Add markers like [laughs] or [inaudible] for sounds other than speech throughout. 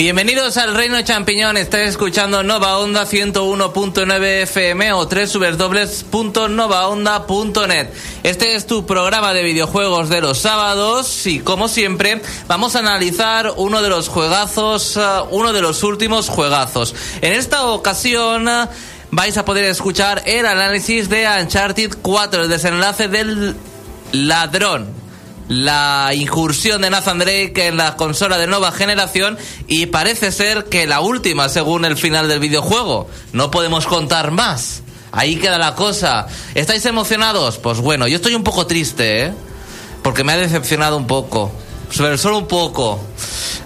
Bienvenidos al Reino Champiñón. Estáis escuchando Nova Onda 101.9 FM o www.novaonda.net. Este es tu programa de videojuegos de los sábados y como siempre vamos a analizar uno de los juegazos, uh, uno de los últimos juegazos. En esta ocasión uh, vais a poder escuchar el análisis de Uncharted 4, el desenlace del ladrón la incursión de Nathan Drake en la consola de nueva generación y parece ser que la última según el final del videojuego. No podemos contar más. Ahí queda la cosa. ¿Estáis emocionados? Pues bueno, yo estoy un poco triste, ¿eh? Porque me ha decepcionado un poco. Solo un poco.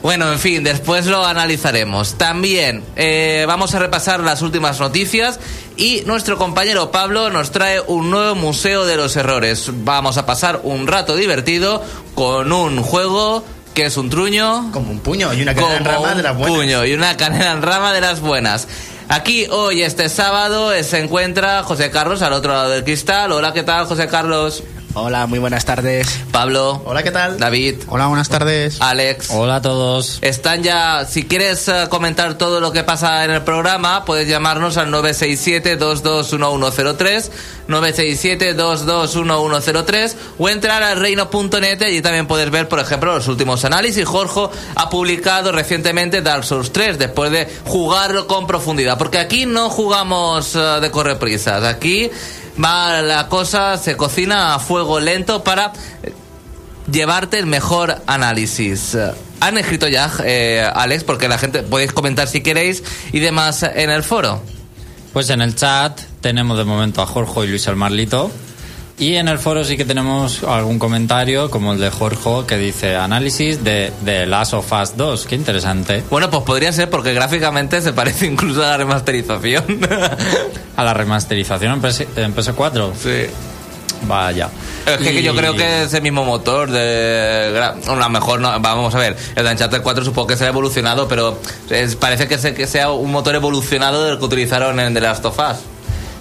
Bueno, en fin, después lo analizaremos. También eh, vamos a repasar las últimas noticias y nuestro compañero Pablo nos trae un nuevo Museo de los Errores. Vamos a pasar un rato divertido con un juego que es un truño. Como un puño y una canela en rama de las buenas. puño y una canela en rama de las buenas. Aquí hoy, este sábado, se encuentra José Carlos al otro lado del cristal. Hola, ¿qué tal, José Carlos? Hola, muy buenas tardes. Pablo. Hola, ¿qué tal? David. Hola, buenas tardes. Alex. Hola a todos. Están ya, si quieres eh, comentar todo lo que pasa en el programa, puedes llamarnos al 967-221103, 967-221103 o entrar al reino.net y allí también puedes ver, por ejemplo, los últimos análisis. Jorge ha publicado recientemente Dark Souls 3 después de jugarlo con profundidad, porque aquí no jugamos eh, de correprisas, aquí va la cosa, se cocina a fuego lento para llevarte el mejor análisis. Han escrito ya, eh, Alex, porque la gente podéis comentar si queréis y demás en el foro. Pues en el chat tenemos de momento a Jorge y Luis Almarlito. Y en el foro sí que tenemos algún comentario, como el de Jorge, que dice análisis de, de Last of Us 2. Qué interesante. Bueno, pues podría ser porque gráficamente se parece incluso a la remasterización. [laughs] A la remasterización en, PS, en PS4. sí. Vaya. Es que Y- yo creo que es el mismo motor de... A lo mejor no... Vamos a ver. El de Uncharted 4 supongo que se ha evolucionado, pero es- parece que, se- que sea un motor evolucionado del que utilizaron en The Last of Us.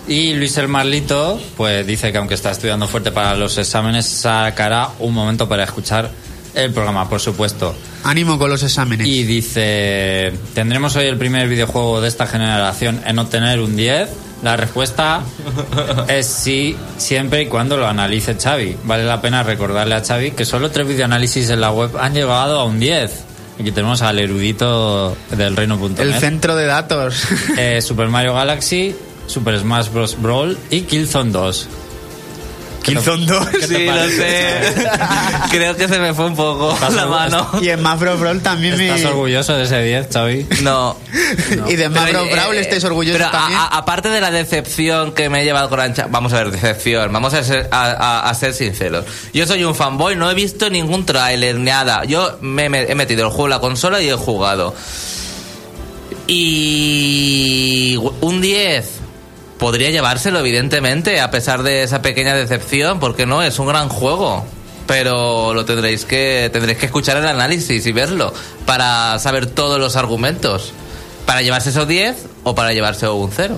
Y Luis el Marlito, pues dice que aunque está estudiando fuerte para los exámenes, sacará un momento para escuchar el programa, por supuesto. Ánimo con los exámenes. Y dice, ¿tendremos hoy el primer videojuego de esta generación en obtener un 10? La respuesta [laughs] es sí, siempre y cuando lo analice Xavi. Vale la pena recordarle a Xavi que solo tres videoanálisis en la web han llegado a un 10. Aquí tenemos al erudito del reino.net. El centro de datos. Eh, Super Mario Galaxy, Super Smash Bros. Brawl y Killzone 2. Killzone 2. ¿Qué te Sí, lo sé. [laughs] Creo que se me fue un poco la mano. Y en Mafro Brawl también me... ¿Estás orgulloso de ese 10, Xavi? No. Y de Pero, eh, Brawl estáis orgullosos pero a- también. a- aparte de la decepción que me he llevado con Ancha, vamos a ver, decepción, vamos a ser, a, a- a ser sinceros. Yo soy un fanboy, no he visto ningún tráiler, nada. Yo me, me- he metido el juego en la consola y he jugado. Y un 10 podría llevárselo, evidentemente, a pesar de esa pequeña decepción, porque no, es un gran juego. Pero lo tendréis que tendréis que escuchar el análisis y verlo para saber todos los argumentos. ¿Para llevarse esos 10 o para llevarse un 0?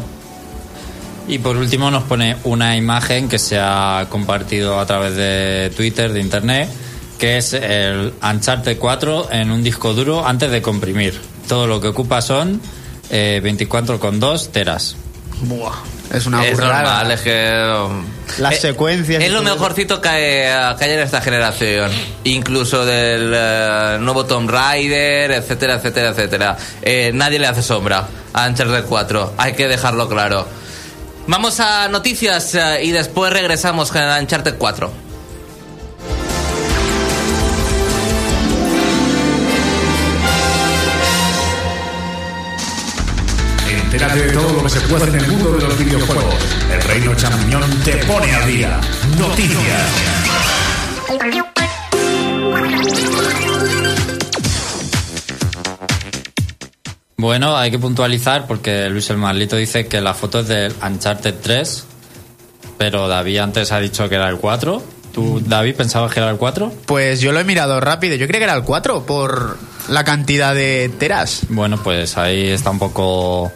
Y por último nos pone una imagen que se ha compartido a través de Twitter, de Internet, que es el Uncharted 4 en un disco duro antes de comprimir. Todo lo que ocupa son eh, 24,2 teras. Buah, es una es burrada. normal, es que... Las eh, secuencias Es lo mejorcito que hay, que hay en esta generación. Incluso del eh, nuevo Tomb Raider, etcétera, etcétera, etcétera. Eh, nadie le hace sombra a Uncharted 4. Hay que dejarlo claro. Vamos a noticias eh, y después regresamos con Uncharted 4. Entérate de todo lo que se puede en el mundo de los videojuegos. El Reino Champiñón te pone al día. Noticias. Bueno, hay que puntualizar porque Luis el Marlito dice que la foto es del Uncharted 3, pero David antes ha dicho que era el 4. ¿Tú, David, pensabas que era el 4? Pues yo lo he mirado rápido. Yo creía que era el 4 por la cantidad de teras. Bueno, pues ahí está un poco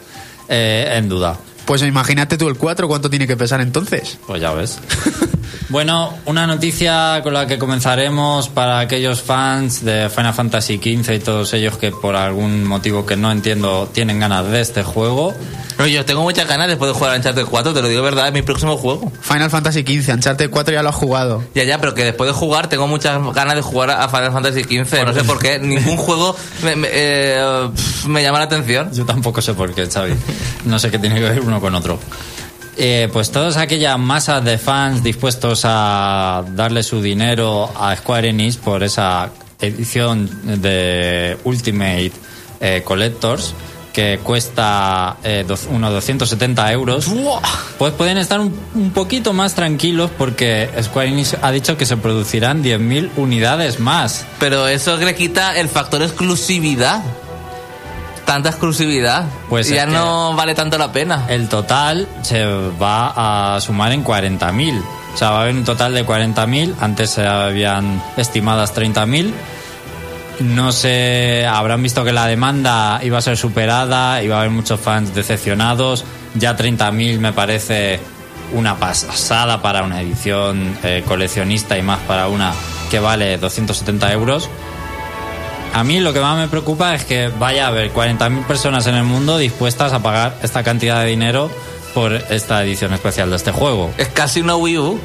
eh, en duda. Pues imagínate tú el 4, ¿cuánto tiene que pesar entonces? Pues ya ves. [laughs] Bueno, una noticia con la que comenzaremos para aquellos fans de Final Fantasy XV y todos ellos que por algún motivo que no entiendo tienen ganas de este juego. Oye, yo tengo muchas ganas después de jugar a Uncharted 4, te lo digo de verdad, es mi próximo juego. Final Fantasy XV, Uncharted 4 ya lo has jugado. Ya, ya, pero que después de jugar tengo muchas ganas de jugar a Final Fantasy XV. No sé por qué, ningún [laughs] juego me, me, eh, me llama la atención. Yo tampoco sé por qué, Xavi. No sé qué tiene que ver uno con otro. Eh, pues todas aquellas masas de fans dispuestos a darle su dinero a Square Enix por esa edición de Ultimate eh, Collectors que cuesta eh, unos 270 euros, pues pueden estar un, un poquito más tranquilos porque Square Enix ha dicho que se producirán 10.000 unidades más. Pero eso le quita el factor exclusividad. Tanta exclusividad. Pues ya no vale tanto la pena. El total se va a sumar en 40.000. O sea, va a haber un total de 40.000. Antes se habían estimadas 30.000. No sé, habrán visto que la demanda iba a ser superada, iba a haber muchos fans decepcionados. Ya 30.000 me parece una pasada para una edición eh, coleccionista y más para una que vale 270 euros. A mí lo que más me preocupa es que vaya a haber 40.000 personas en el mundo dispuestas a pagar esta cantidad de dinero por esta edición especial de este juego. Es casi una Wii U.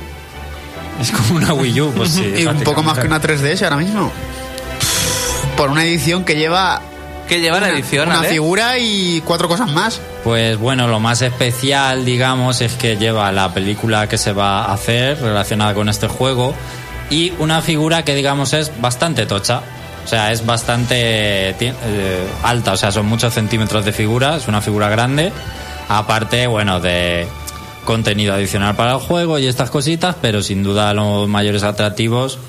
Es como una Wii U, pues sí. [laughs] y un poco más que una prácticamente. 3DS ahora mismo. Por una edición que lleva Que lleva la una- edición, una Ale? figura y cuatro cosas más. Pues bueno, lo más especial, digamos, es que lleva la película que se va a hacer relacionada con este juego y una figura que, digamos, es bastante tocha. O sea, es bastante eh, alta, o sea, son muchos centímetros de figura, es una figura grande. Aparte, bueno, de contenido adicional para el juego y estas cositas, pero sin duda los mayores atractivos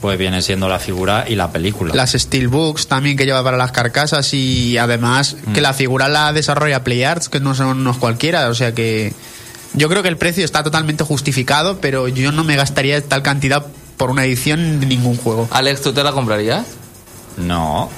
pues viene siendo la figura y la película. Las Steelbooks también que lleva para las carcasas y además que Mm. la figura la desarrolla PlayArts, que no son unos cualquiera, o sea que yo creo que el precio está totalmente justificado, pero yo no me gastaría tal cantidad por una edición de ningún juego. Alex, ¿tú te la comprarías? No.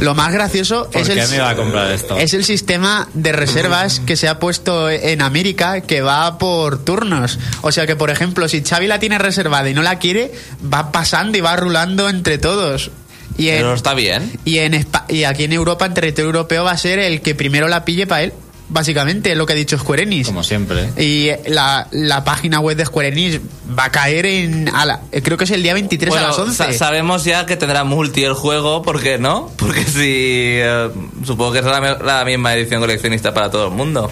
Lo más gracioso ¿Por es qué el, me iba a comprar esto? es el sistema de reservas que se ha puesto en América que va por turnos. O sea que, por ejemplo, si Xavi la tiene reservada y no la quiere, va pasando y va rulando entre todos. Y, en- Pero está bien. y, en Espa- y aquí en Europa, en territorio europeo, va a ser el que primero la pille para él. Básicamente, es lo que ha dicho Square Enix. Como siempre. Y la, la página web de Square Enix va a caer en. a la- creo que es el día 23 a las 11. sa- sabemos ya que tendrá multi el juego, ¿por qué no? [laughs] Porque si. eh, supongo que será la, misma edición coleccionista para todo el mundo.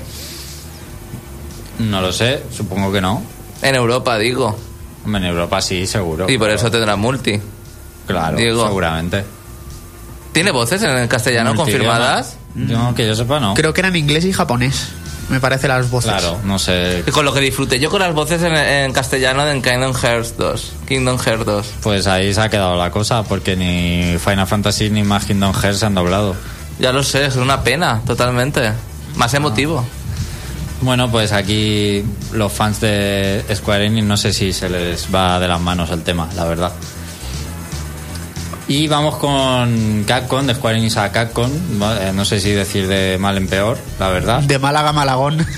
No lo sé, supongo que no. En Europa, digo. En Europa sí, seguro. Y por eso tendrá multi. Claro, seguramente. ¿Tiene voces en el castellano confirmadas? No, que yo sepa, no. Creo que eran inglés y japonés. Me parece las voces. Claro, no sé. Y con lo que disfruté yo con las voces en, en castellano de Kingdom Hearts 2. Kingdom Hearts 2. Pues ahí se ha quedado la cosa, porque ni Final Fantasy ni más Kingdom Hearts se han doblado. Ya lo sé, es una pena, totalmente. Más emotivo. Bueno, pues aquí los fans de Square Enix no sé si se les va de las manos el tema, la verdad. Y vamos con Capcom, de Square Enix a Capcom. Vale, No sé si decir de mal en peor, la verdad. De Málaga a Malagón. [laughs]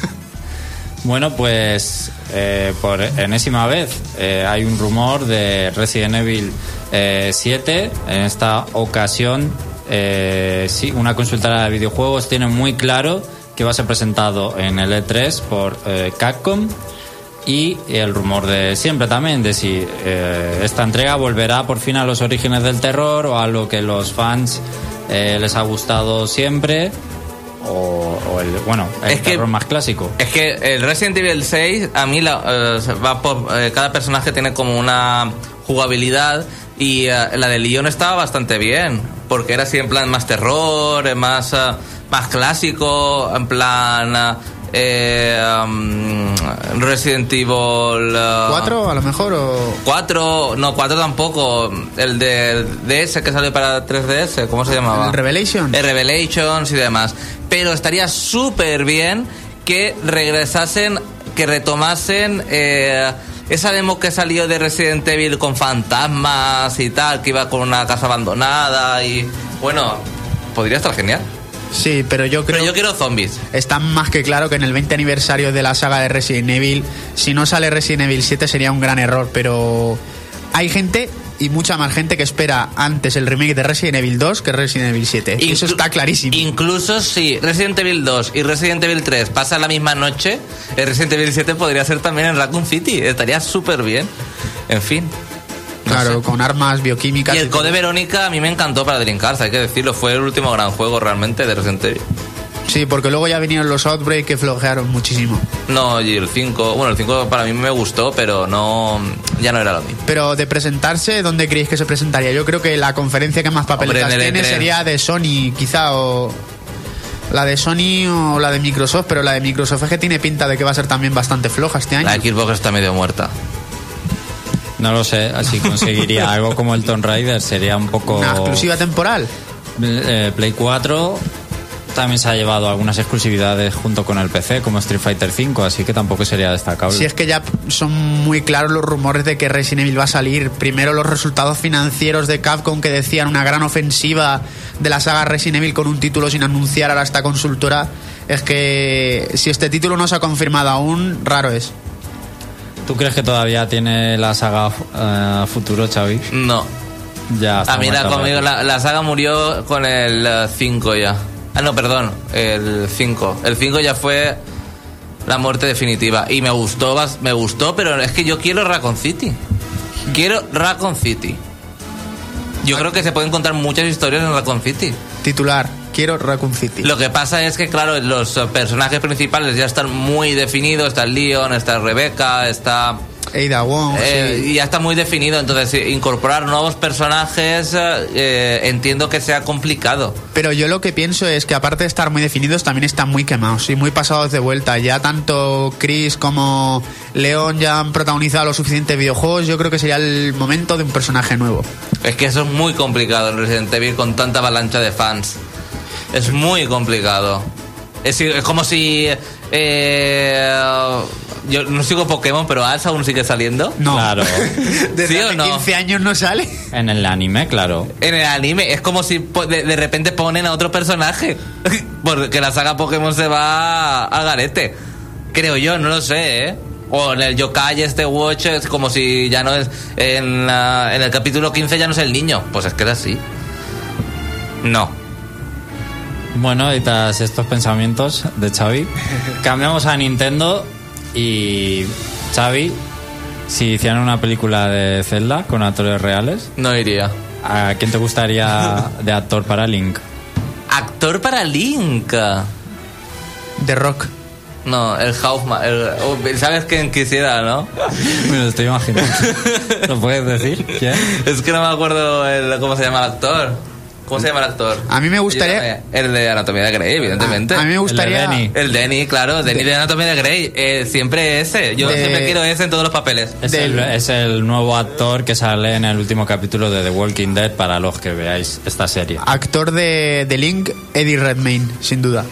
Bueno, pues eh, por enésima vez eh, hay un rumor de Resident Evil eh, 7. En esta ocasión, eh, sí, una consultora de videojuegos tiene muy claro que va a ser presentado en el E3 por eh, Capcom. Y el rumor de siempre también, de si eh, esta entrega volverá por fin a los orígenes del terror o a lo que los fans eh, les ha gustado siempre. O, o el, bueno, el Es que- terror más clásico. Es que el Resident Evil 6, a mí la, eh, va por, eh, cada personaje tiene como una jugabilidad y eh, la de Leon estaba bastante bien, porque era así en plan más terror, eh, más, eh, más clásico, en plan eh, um, Resident Evil... eh, ¿Cuatro a lo mejor? O... 4, no, 4 tampoco. El de DS que salió para 3DS, ¿cómo se llamaba? ¿El Revelation? El Revelations y demás. Pero estaría súper bien que regresasen, que retomasen eh, esa demo que salió de Resident Evil con fantasmas y tal, que iba con una casa abandonada y. Bueno, podría estar genial. Sí, pero yo creo Pero yo quiero zombies. está más que claro que en el 20 aniversario de la saga de Resident Evil, si no sale Resident Evil 7 sería un gran error, pero hay gente y mucha más gente que espera antes el remake de Resident Evil 2 que Resident Evil 7. Y eso Inclu- está clarísimo. Incluso si Resident Evil 2 y Resident Evil 3 pasan la misma noche, el Resident Evil 7 podría ser también en Raccoon City. Estaría súper bien. En fin. Claro, con armas bioquímicas. Y el y. Code Verónica a mí me encantó para Dreamcast, hay que decirlo. Fue el último gran juego realmente de Resident Evil. Sí, porque luego ya vinieron los Outbreak que flojearon muchísimo. No, y el 5, bueno, el 5 para mí me gustó, pero no, ya no era lo mismo. Pero de presentarse, ¿dónde creéis que se presentaría? Yo creo que la conferencia que más papeletas Hombre, tiene E3. sería de Sony, quizá, o la de Sony o la de Microsoft, pero la de Microsoft es que tiene pinta de que va a ser también bastante floja este año. La Xbox está medio muerta. No lo sé, así conseguiría algo como el Tomb Raider, sería un poco... Una exclusiva temporal. Eh, Play 4 también se ha llevado algunas exclusividades junto con el PC, como Street Fighter V, así que tampoco sería destacable. Si es que ya son muy claros los rumores de que Resident Evil va a salir. Primero los resultados financieros de Capcom que decían una gran ofensiva de la saga Resident Evil con un título sin anunciar ahora esta consultora. Es que si este título no se ha confirmado aún, raro es. ¿Tú crees que todavía tiene la saga eh, futuro, Xavi? No. Ya está A mí la, conmigo, la, la saga murió con el 5 ya. Ah, no, perdón, el 5. El 5 ya fue la muerte definitiva. Y me gustó, me gustó, pero es que yo quiero Raccoon City. Quiero Raccoon City. Yo creo que se pueden contar muchas historias en Raccoon City. Titular, quiero Raccoon City. Lo que pasa es que, claro, los personajes principales ya están muy definidos. Está Leon, está Rebecca, está... Ada Wong, Eh, sí. ya está muy definido, entonces eh, incorporar nuevos personajes eh, entiendo que sea complicado. Pero yo lo que pienso es que aparte de estar muy definidos, también están muy quemados y muy pasados de vuelta. Ya tanto Chris como León ya han protagonizado los suficientes videojuegos. Yo creo que sería el momento de un personaje nuevo. Es que eso es muy complicado en Resident Evil con tanta avalancha de fans. Es muy complicado. Es, es como si... eh, yo no sigo Pokémon, pero Ash aún sigue saliendo. No. Claro. [laughs] Desde ¿Sí o no? 15 años no sale. En el anime, claro. En el anime es como si de, de repente ponen a otro personaje. [laughs] Porque la saga Pokémon se va al garete. Creo yo, no lo sé, ¿eh? O en el Yokai este Watch es como si ya no es... En, la- en el capítulo 15 ya no es el niño. Pues es que era así. No. Bueno, y tras estos pensamientos de Xavi, [laughs] cambiamos a Nintendo y Xavi, si hicieran una película de Zelda con actores reales, No iría. ¿a quién te gustaría [laughs] de actor para Link? Actor para Link. The Rock. No, el Hoffman. el- oh, ¿Sabes quién quisiera, no? [laughs] Me lo estoy imaginando. ¿Lo puedes decir? ¿Quién? Es que no me acuerdo el- cómo se llama el actor. ¿Cómo se llama el actor? A mí me gustaría- Yo- El de Anatomía de Grey, evidentemente. A mí me gustaría. Denny. El Denny, claro, Denny de, Anatomía de Grey. eh, siempre ese. Yo De- siempre quiero ese en todos los papeles. Es el, es el nuevo actor que sale en el último capítulo de The Walking Dead para los que veáis esta serie. Actor de, de Link, Eddie Redmayne, sin duda.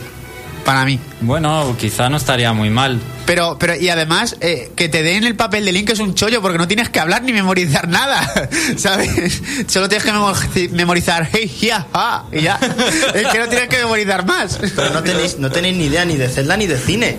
Para mí. Bueno, quizá no estaría muy mal. Pero, pero, y además, eh, que te den el papel de Link es un chollo porque no tienes que hablar ni memorizar nada, [laughs] ¿sabes? Solo tienes que memo- memorizar, hey, ya, y ya. [laughs] Es que no tienes que memorizar más. Pero no tenéis, no tenéis ni idea ni de Zelda ni de cine.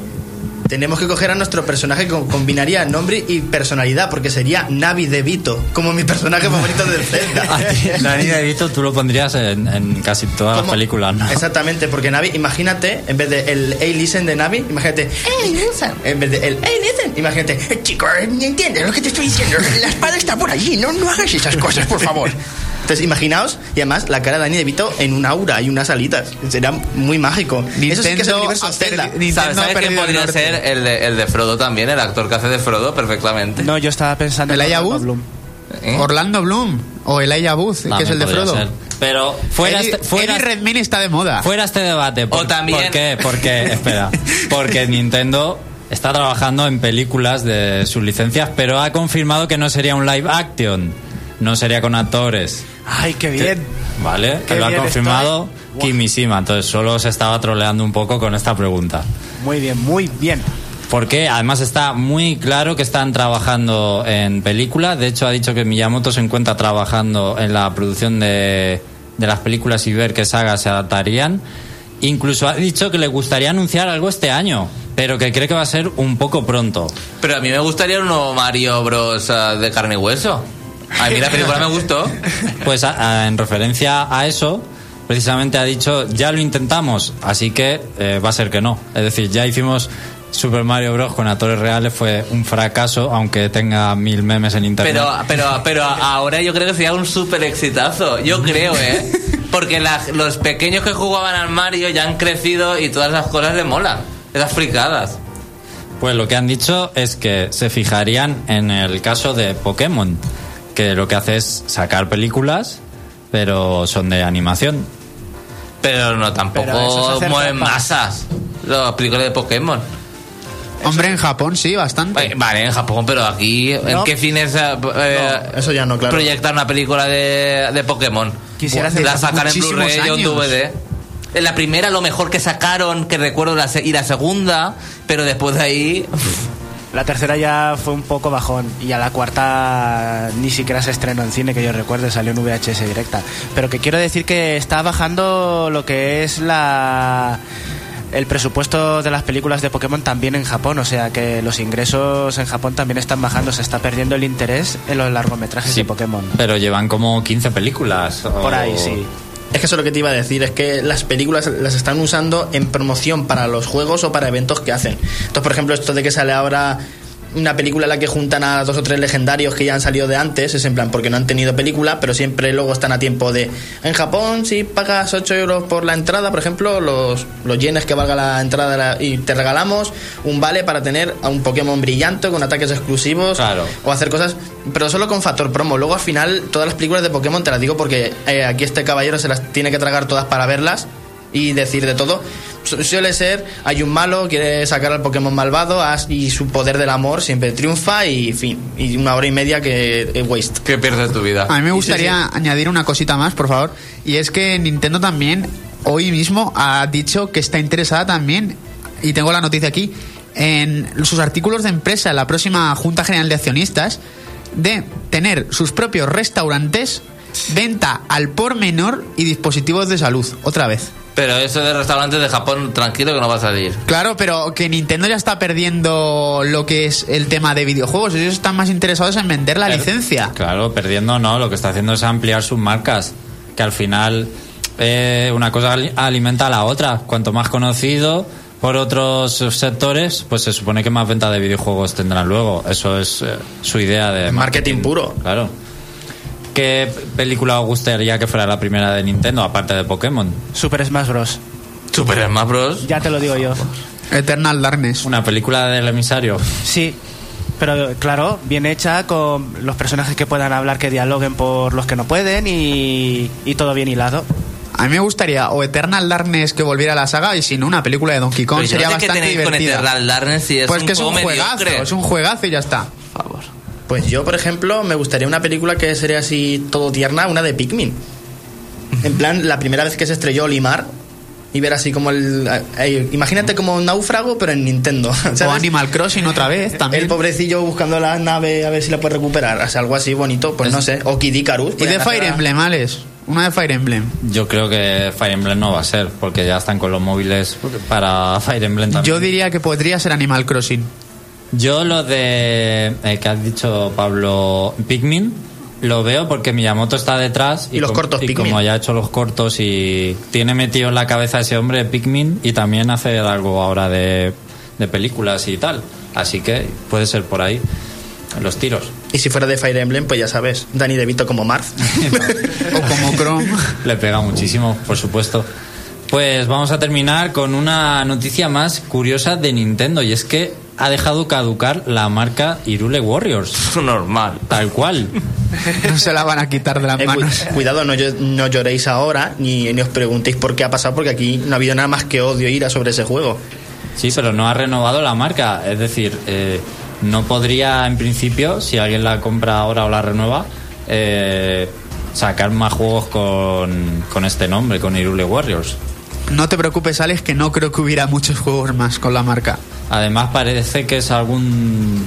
Tenemos que coger a nuestro personaje que combinaría nombre y personalidad, porque sería Navi de Vito, como mi personaje favorito del Zelda. [laughs] Dani De Vito tú lo pondrías en, en casi todas las películas, ¿no? Exactamente, porque Navi, imagínate, en vez de el Hey Listen de Navi, imagínate Hey Listen. En vez de el Hey Listen, imagínate "Eh, Chico, ¿entiendes lo que te estoy diciendo? La espada está por allí, no, no hagas esas cosas, por favor. [laughs] Entonces, imaginaos, y además la cara de Dani de Vito en un aura y unas alitas. Será muy mágico. Eso sí que es el Nintendo universo ha Zelda. perdi- Nintendo ¿Sabes, ha ¿sabes quién perdido el podría norte. ser el de, el de Frodo también? El actor que hace de Frodo perfectamente. No, yo estaba pensando ¿El en Orlando? Bloom. ¿Eh? Orlando Bloom o Elijah Booth, que es el de Frodo. ser. Pero fuera Eddie, este, fuera, Eddie Redmayne está de moda. fuera este debate. ¿Por, O también- ¿Por qué? Porque, [laughs] espera, porque Nintendo está trabajando en películas de sus licencias, pero ha confirmado que no sería un live action. No sería con actores. Ay, qué bien. ¿Vale? Qué lo ha confirmado estoy. Kimishima. Entonces solo se estaba troleando un poco con esta pregunta. Muy bien, muy bien. Porque además está muy claro que están trabajando en película. De hecho, ha dicho que Miyamoto se encuentra trabajando en la producción de, de las películas y ver qué sagas se adaptarían. Incluso ha dicho que le gustaría anunciar algo este año, pero que cree que va a ser un poco pronto. Pero a mí me gustaría un nuevo Mario Bros. ah, de carne y hueso. A mí la película me gustó. Pues a- a- en referencia a eso, precisamente ha dicho, ya lo intentamos, así que eh, va a ser que no. Es decir, ya hicimos Super Mario Bros. con actores reales, fue un fracaso, aunque tenga mil memes en internet. Pero, pero, pero [laughs] ahora yo creo que sería un súper exitazo. Yo creo, ¿eh? Porque la- los pequeños que jugaban al Mario ya han crecido y todas esas cosas le molan. Esas fricadas. Pues lo que han dicho es que se fijarían en el caso de Pokémon, que lo que hace es sacar películas, pero son de animación. Pero no, tampoco mueven masas. Las películas de Pokémon. Hombre, en Japón sí, bastante. Vale, en Japón, pero aquí, ¿en No. qué fines eh, No, eso ya no, claro. proyectar una película de, de Pokémon? Quisiera hacer la sacar en muchísimos Blu-ray o en años. DVD. En la primera, lo mejor que sacaron, que recuerdo, la se- y la segunda, pero después de ahí. La tercera ya fue un poco bajón y a la cuarta ni siquiera se estrenó en cine, que yo recuerde, salió en VHS directa. Pero que quiero decir que está bajando lo que es la el presupuesto de las películas de Pokémon también en Japón, o sea que los ingresos en Japón también están bajando, se está perdiendo el interés en los largometrajes de Pokémon. Pero llevan como 15 películas. o- Por ahí, sí. Es que eso es lo que te iba a decir, es que las películas las están usando en promoción para los juegos o para eventos que hacen. Entonces, por ejemplo, esto de que sale ahora una película en la que juntan a dos o tres legendarios que ya han salido de antes, es en plan porque no han tenido película, pero siempre luego están a tiempo de... En Japón, si pagas 8 euros por la entrada, por ejemplo, los, los yenes que valga la entrada y te regalamos un vale para tener a un Pokémon brillante con ataques exclusivos Claro. o hacer cosas, pero solo con factor promo. Luego al final todas las películas de Pokémon te las digo porque eh, aquí este caballero se las tiene que tragar todas para verlas y decir de todo. Su- Suele ser, hay un malo, quiere sacar al Pokémon malvado as- y su poder del amor siempre triunfa y fin. Y una hora y media que es waste. que pierdes tu vida. A mí me Sí, gustaría añadir una cosita más, por favor. Y es que Nintendo también hoy mismo ha dicho que está interesada también, y tengo la noticia aquí, en sus artículos de empresa en la próxima Junta General de Accionistas, de tener sus propios restaurantes, venta al por menor y dispositivos de salud, otra vez. Pero eso de restaurantes de Japón, tranquilo que no va a salir. Claro, pero que Nintendo ya está perdiendo lo que es el tema de videojuegos. Ellos están más interesados en vender la Per- licencia. Claro, perdiendo no, lo que está haciendo es ampliar sus marcas, que al final eh, una cosa ali- alimenta a la otra. Cuanto más conocido por otros sectores, pues se supone que más venta de videojuegos tendrán luego. Eso es eh, su idea de Marketing puro. Claro. ¿Qué película os gustaría que fuera la primera de Nintendo, aparte de Pokémon? Super Smash Bros. Super Smash Bros. Ya te lo digo yo. Eternal Darkness. ¿Una película del emisario? Sí, pero claro, bien hecha con los personajes que puedan hablar, que dialoguen por los que no pueden y, y todo bien hilado. A mí me gustaría o Eternal Darkness que volviera a la saga y si no una película de Donkey Kong Pero yo sería no sé qué bastante tenéis con divertida. Eternal Darkness si es pues un que es un juego juegazo, mediocre. es un juegazo y ya está. Pues yo, por ejemplo, me gustaría una película que sería así todo tierna, una de Pikmin. En plan, la primera vez que se estrelló Olimar y ver así como el... eh, imagínate como un náufrago, pero en Nintendo. [laughs] ¿sabes? O Animal Crossing otra vez también. El pobrecillo buscando la nave a ver si la puede recuperar. O sea, algo así bonito, pues no sé. O Kid Icarus. y de podrían Fire Emblem, Alex. Una de Fire Emblem. Yo creo que Fire Emblem no va a ser, porque ya están con los móviles para Fire Emblem también. Yo diría que podría ser Animal Crossing. Yo lo de eh, que has dicho Pablo Pikmin lo veo porque Miyamoto está detrás Y los cortos y Pikmin. como ya ha hecho los cortos y tiene metido en la cabeza ese hombre Pikmin y también hace algo ahora de, de películas y tal así que puede ser por ahí los tiros Y si fuera de Fire Emblem, pues ya sabes. Danny DeVito como Marth. [laughs] O como Chrome. le pega muchísimo por supuesto pues vamos a terminar con una noticia más curiosa de Nintendo y es que ha dejado caducar la marca Irule Warriors [laughs] Normal. tal cual [laughs] No se la van a quitar de las Eh, cu- manos. cuidado, no lloréis ahora ni, ni os preguntéis por qué ha pasado, porque aquí no ha habido nada más que odio e ira sobre ese juego. Sí, pero no ha renovado la marca. Es decir, eh, no podría, en principio, si alguien la compra ahora o la renueva, eh, sacar más juegos con, con este nombre, con Irule Warriors. No te preocupes, Alex, que no creo que hubiera muchos juegos más con la marca. Además, parece que es algún.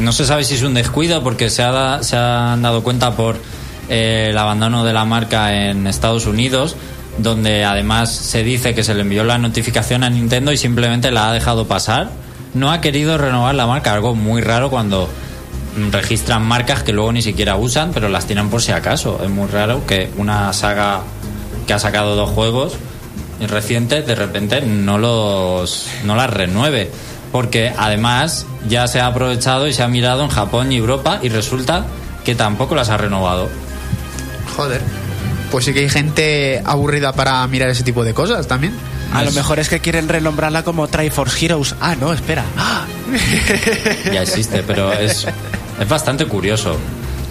No se sabe si es un descuido, porque se, ha se han dado cuenta por eh, el abandono de la marca en Estados Unidos donde además se dice que se le envió la notificación a Nintendo y simplemente la ha dejado pasar. No ha querido renovar la marca, algo muy raro cuando registran marcas que luego ni siquiera usan, pero las tienen por si acaso. Es muy raro que una saga que ha sacado dos juegos recientes de repente no los no las renueve porque además ya se ha aprovechado y se ha mirado en Japón y Europa y resulta que tampoco las ha renovado. Joder. Pues sí que hay gente aburrida para mirar ese tipo de cosas también. A lo mejor es que quieren renombrarla como Triforce Heroes. Ah, no, espera. ¡Ah! Ya existe, pero es, es bastante curioso.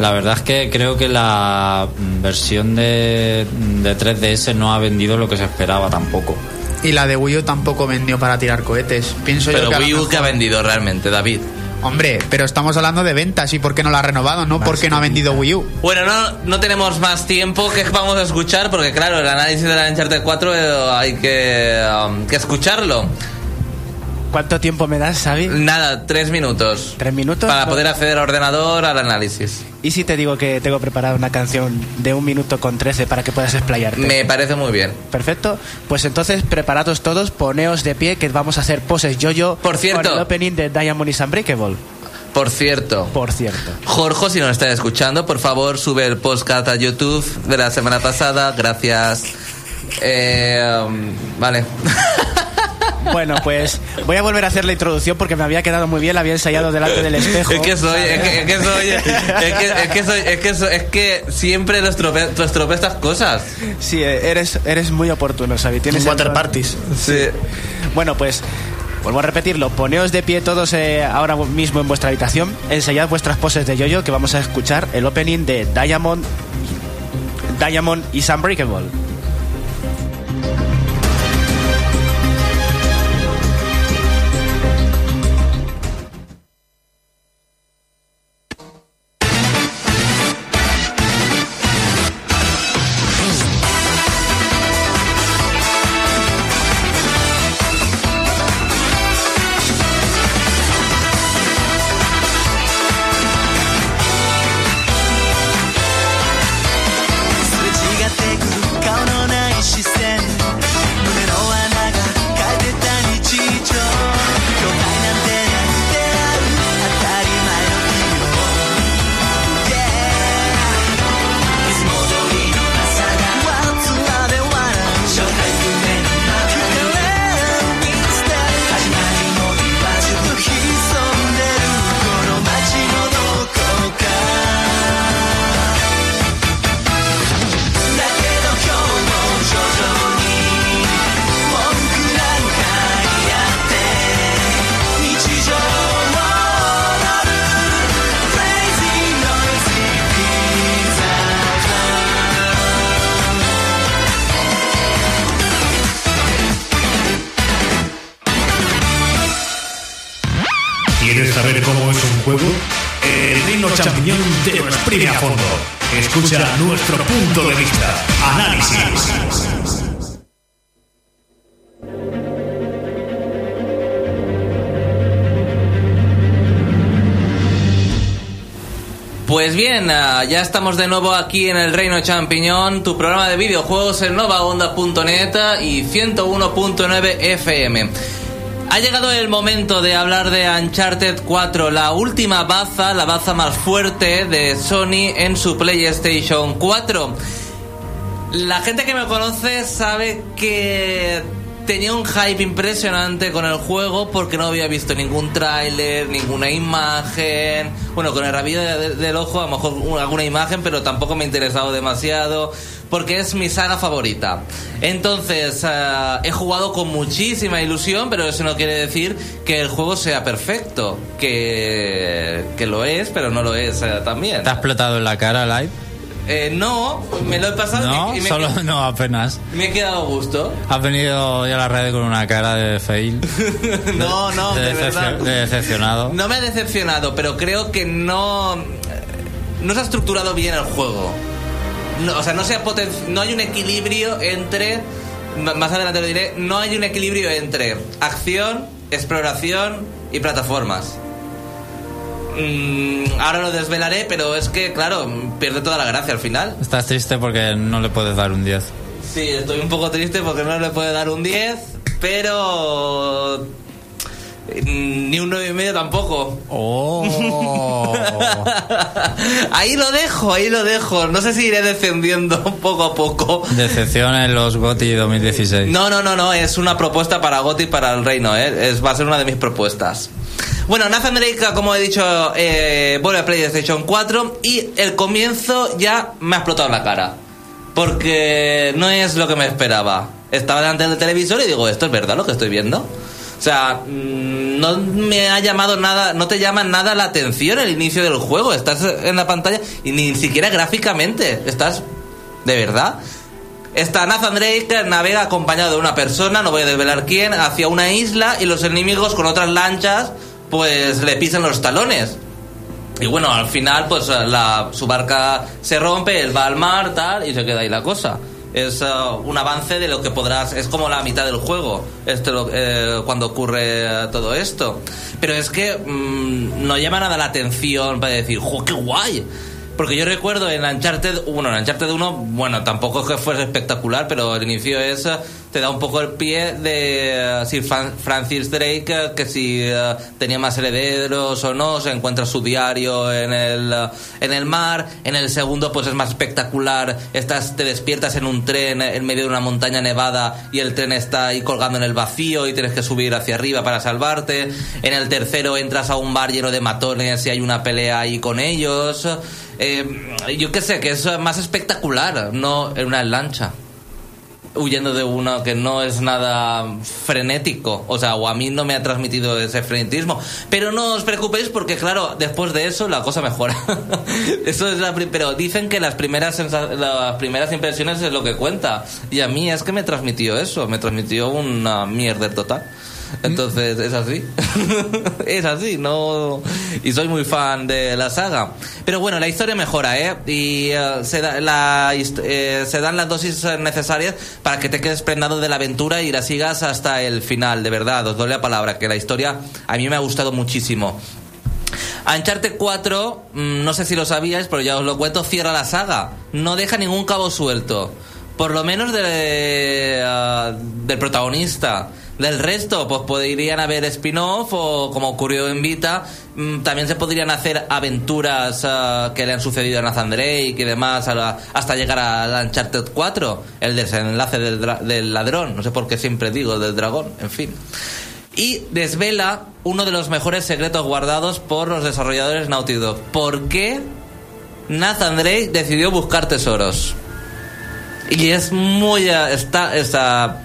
La verdad es que creo que la versión de, de 3DS no ha vendido lo que se esperaba tampoco. Y la de Wii U tampoco vendió para tirar cohetes. Pienso yo Pero que a lo Wii U mejor- que ha vendido realmente, David. Hombre, pero estamos hablando de ventas y por qué no la ha renovado, no por qué no ha vendido Wii U. Bueno, no, no tenemos más tiempo que vamos a escuchar porque claro, el análisis de la Uncharted 4 eh, hay que, um, que escucharlo. ¿Cuánto tiempo me das, Xavi? Nada, tres minutos. ¿Tres minutos? Para poder acceder al ordenador al análisis. ¿Y si te digo que tengo preparada una canción de un minuto con 13 para que puedas explayarte? Me parece muy bien. Perfecto. Pues entonces, preparados todos, poneos de pie que vamos a hacer poses yo-yo Por cierto. con el opening de Diamond is Unbreakable. Por cierto, Por cierto. Jorge, si nos está escuchando, por favor, sube el podcast a YouTube de la semana pasada. Gracias. Eh, um, vale. [laughs] Bueno, pues voy a volver a hacer la introducción porque me había quedado muy bien, la había ensayado delante del espejo. Es que soy, es que, es que soy, es que, es que soy, es que, soy- es que siempre los trope, los trope estas cosas. Sí, eh, eres, eres muy oportuno, Xavi. Tienes Water parties. Sí. Bueno, pues vuelvo a repetirlo. Poneos de pie todos eh, ahora mismo en vuestra habitación. Ensayad vuestras poses de yoyo que vamos a escuchar el opening de Diamond. Diamond is Unbreakable. Exprime a fondo. Escucha nuestro punto de vista. Análisis. Pues bien, ah, ya estamos de nuevo aquí en el Reino Champiñón, tu programa de videojuegos en novaonda.net y 101.9 FM. Ha llegado el momento de hablar de Uncharted 4, la última baza, la baza más fuerte de Sony en su PlayStation 4. La gente que me conoce sabe que tenía un hype impresionante con el juego porque no había visto ningún tráiler, ninguna imagen. Bueno, con el rabillo de- del ojo a lo mejor un- alguna imagen, pero tampoco me ha interesado demasiado porque es mi saga favorita. Entonces, eh, he jugado con muchísima ilusión, pero eso no quiere decir que el juego sea perfecto. Que, que lo es, pero no lo es eh, también. ¿Te ha explotado en la cara, Live? Eh, no, me lo he pasado No, y, me, solo no, apenas. me he quedado a gusto. Has venido ya a la red con una cara de fail. [laughs] No, no, de, de, decepcio- verdad. de decepcionado. No me ha decepcionado, pero creo que no. No se ha estructurado bien el juego. No, o sea, no, se ha poten- no hay un equilibrio entre. Más adelante lo diré. No hay un equilibrio entre acción, exploración y plataformas. Mm, ahora lo desvelaré, pero es que, claro, pierde toda la gracia al final. Estás triste porque no le puedes dar un 10. Sí, estoy un poco triste porque no le puedo dar un 10, pero ni un 9 y medio tampoco. Oh. [laughs] ahí lo dejo, ahí lo dejo. No sé si iré descendiendo [laughs] poco a poco. Decepción en los GOTY 2016. No, no, no, no, es una propuesta para Gotti para el reino, ¿eh? es, va a ser una de mis propuestas. Bueno, Nathan Drake, como he dicho, eh, vuelve a PlayStation 4 y el comienzo ya me ha explotado la cara. Porque no es lo que me esperaba. Estaba delante del televisor y digo, ¿esto es verdad lo que estoy viendo? O sea, mm, no me ha llamado nada, no te llama nada la atención el inicio del juego. Estás en la pantalla y ni siquiera gráficamente. Estás, de verdad. Está Nathan Drake navega acompañado de una persona, no voy a desvelar quién, hacia una isla y los enemigos con otras lanchas pues le pisan los talones. Y bueno, al final pues la, su barca se rompe, él va al mar, tal, y se queda ahí la cosa. Es uh, un avance de lo que podrás... Es como la mitad del juego, esto, eh, cuando ocurre eh, todo esto. Pero es que mm, no llama nada la atención para decir, ¡jo, qué guay! Porque yo recuerdo en Uncharted 1, en Uncharted 1, bueno, tampoco es que fuese espectacular, pero el inicio es, eh, te da un poco el pie de Sir Fran- Francis Drake, eh, que si eh, tenía más herederos o no, se encuentra su diario en el, en el mar, en el segundo pues es más espectacular, estás, te despiertas en un tren en medio de una montaña nevada y el tren está ahí colgando en el vacío y tienes que subir hacia arriba para salvarte, en el tercero entras a un bar lleno de matones y hay una pelea ahí con ellos, yo qué sé, que es más espectacular, no en una lancha. Huyendo de uno que no es nada frenético, o sea, o a mí no me ha transmitido ese frenetismo. Pero no os preocupéis porque, claro, después de eso la cosa mejora. [laughs] eso es la pero dicen que las primeras las primeras impresiones es lo que cuenta. Y a mí es que me transmitió eso, me transmitió una mierda total. Entonces es así. [laughs] es así, no. Y soy muy fan de la saga. Pero bueno, la historia mejora, ¿eh? Y eh, se, da- la eh, se dan las dosis necesarias para que te quedes prendado de la aventura y la sigas hasta el final, de verdad. Os doy la palabra, que la historia a mí me ha gustado muchísimo. Uncharted 4, mm, no sé si lo sabíais, pero ya os lo cuento, cierra la saga. No deja ningún cabo suelto. Por lo menos de, ah, del protagonista. Del resto, pues podrían haber spin-off o como ocurrió en Vita, mm, también se podrían hacer aventuras ah, que le han sucedido a Nathan Drake y demás hasta llegar a Uncharted 4, el desenlace del, del ladrón, no sé por qué siempre digo del dragón, en fin y desvela uno de los mejores secretos guardados por los desarrolladores Naughty Dog. ¿Por qué Nathan Drake decidió buscar tesoros? Y es muy... eh, está, está-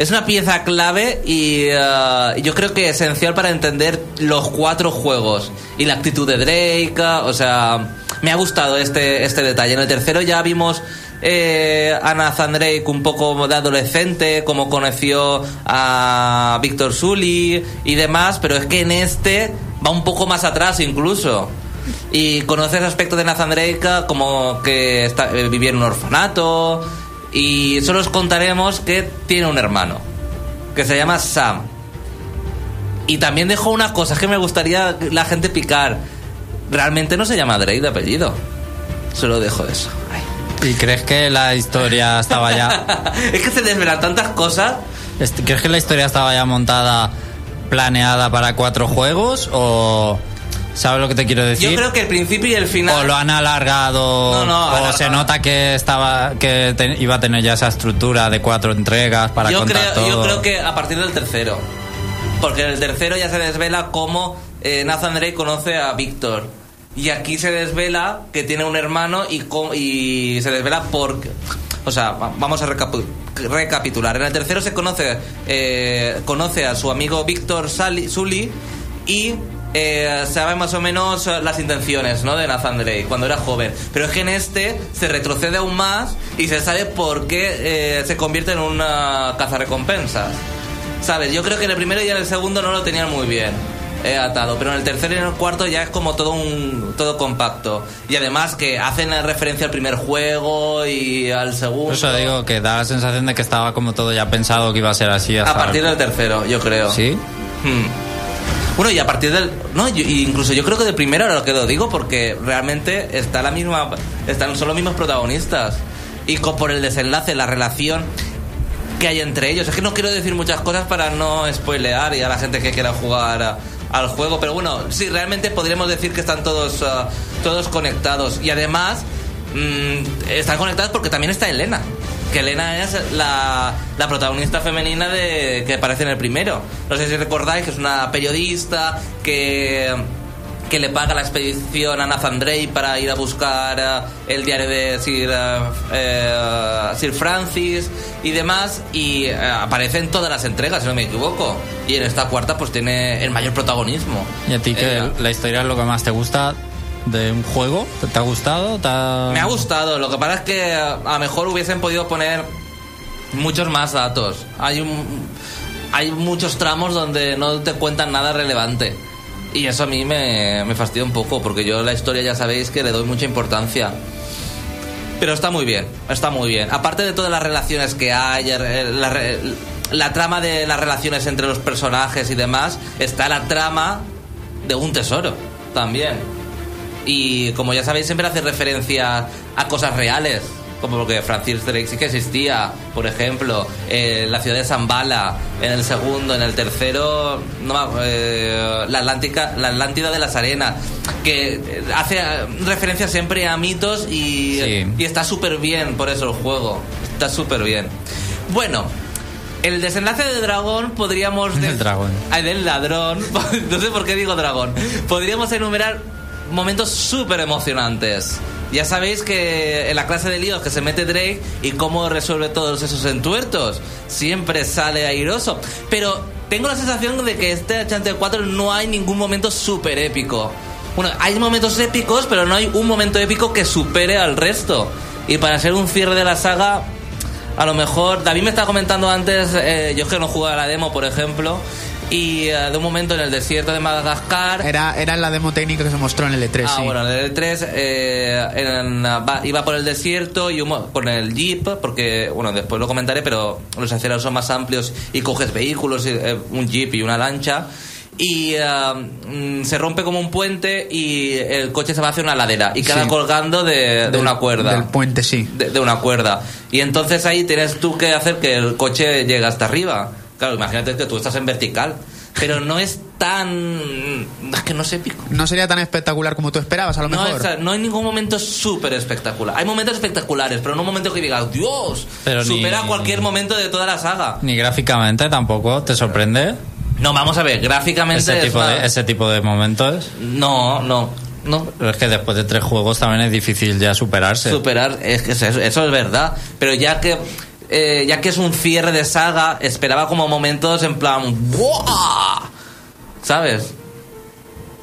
es una pieza clave y eh, yo creo que esencial para entender los cuatro juegos y la actitud de Drake. eh, O sea, me ha gustado este, este detalle. En el tercero ya vimos eh, a Nathan Drake un poco de adolescente, como conoció a Víctor Sully y demás, pero es que en este va un poco más atrás incluso. Y conoces aspectos de Nathan Drake como que está, eh, vivía en un orfanato. Y solo os contaremos que tiene un hermano, que se llama Sam. Y también dejó una cosa que me gustaría la gente picar. Realmente no se llama Drake de apellido. Solo dejo eso. Ay. ¿Y crees que la historia estaba ya... [laughs] es que se desvelan tantas cosas. Est- ¿Crees que la historia estaba ya montada, planeada para cuatro juegos? ¿O sabes lo que te quiero decir? Yo creo que el principio y el final. ¿O lo han alargado? No, no, ¿O alargado. se nota que estaba que te- iba a tener ya esa estructura de cuatro entregas para yo contar creo, todo? yo creo que a partir del tercero. Porque en el tercero ya se desvela cómo eh, Nathan Drake conoce a Víctor. Y aquí se desvela que tiene un hermano y, y se desvela por... O sea, va- vamos a recapitular. En el tercero se conoce, eh, conoce a su amigo Víctor Sully y eh, sabe más o menos las intenciones ¿no? de Nathan Drake cuando era joven. Pero es que en este se retrocede aún más y se sabe por qué eh, se convierte en una cazarrecompensas. ¿Sabes? Yo creo que en el primero y en el segundo no lo tenían muy bien eh, atado, pero en el tercero y en el cuarto ya es como todo un todo compacto. Y además que hacen referencia al primer juego y al segundo. Eso digo que da la sensación de que estaba como todo ya pensado que iba a ser así hasta a partir del tercero, yo creo. ¿Sí? Hmm. Bueno, y a partir del. No, yo- incluso yo creo que del primero ahora lo que lo digo porque realmente está la misma. Están, son los mismos protagonistas. y co- por el desenlace, la relación que hay entre ellos. Es que no quiero decir muchas cosas para no spoilear y a la gente que quiera jugar a- al juego, pero bueno, sí, realmente podríamos decir que están todos, ah, todos conectados. Y además, mm, están conectados porque también está Elena. Que Elena es la, la protagonista femenina de que aparece en el primero. No sé si recordáis que es una periodista que que le paga la expedición a Nathan Drake para ir a buscar eh, el diario de Sir, eh, eh, Sir Francis y demás y aparece en todas las entregas si no me equivoco. Y en esta cuarta pues tiene el mayor protagonismo. ¿Y a ti que la historia es lo que más te gusta de un juego? ¿Te, ha gustado? ¿Te ha- me ha gustado lo que pasa es que a lo mejor hubiesen podido poner muchos más datos hay un, hay muchos tramos donde no te cuentan nada relevante y eso a mí me, fastidia un poco porque yo la historia ya sabéis que le doy mucha importancia Pero está muy bien, está muy bien. Aparte de todas las relaciones que hay, la, la trama de las relaciones entre los personajes y demás, está la trama de un tesoro también. Y como ya sabéis, siempre hace referencia a cosas reales. Como porque Francis Drake sí que existía, por ejemplo, eh, la ciudad de Zambala, en el segundo, en el tercero, no, eh, la, Atlántica, la Atlántida de las Arenas, que hace referencia siempre a mitos y, Sí. y está súper bien, por eso el juego, está súper bien. Bueno, el desenlace de dragón podríamos... Del dragón. Ay, del ladrón. [laughs] no sé por qué digo dragón. Podríamos enumerar momentos súper emocionantes. Ya sabéis que en la clase de líos que se mete Drake y cómo resuelve todos esos entuertos, siempre sale airoso. Pero tengo la sensación de que este Uncharted 4 no hay ningún momento súper épico. Bueno, hay momentos épicos, pero no hay un momento épico que supere al resto. Y para ser un cierre de la saga, a lo mejor, David me estaba comentando antes, eh, yo es que no jugaba la demo, por ejemplo, y eh, de un momento en el desierto de Madagascar... Era, era la demo técnica que se mostró en el E3. Ah, sí. bueno, en el E3 eh, en- va- iba por el desierto y un con el jeep, porque, bueno, después lo comentaré, pero los aceleros son más amplios y coges vehículos, eh, un jeep y una lancha. Y eh, mm, se rompe como un puente y el coche se va hacia una ladera y queda Sí. colgando de, de Del- una cuerda Del puente, sí. de, de una cuerda. Y entonces ahí tienes tú que hacer que el coche llegue hasta arriba. Claro, imagínate que tú estás en vertical. Pero no es tan... Es que no es épico. No sería tan espectacular como tú esperabas, a lo No, mejor. es- no hay ningún momento súper espectacular. Hay momentos espectaculares, pero no un momento que digas, Dios, Pero ni- supera cualquier momento de toda la saga. Ni gráficamente tampoco te sorprende No, vamos a ver, gráficamente ese es tipo, una- de, ese tipo de momentos. No, no, no. Pero es que después de tres juegos también es difícil ya superarse. superar es que eso, eso es verdad pero ya que eh, ya que es un cierre de saga esperaba como momentos en plan ¡buah! sabes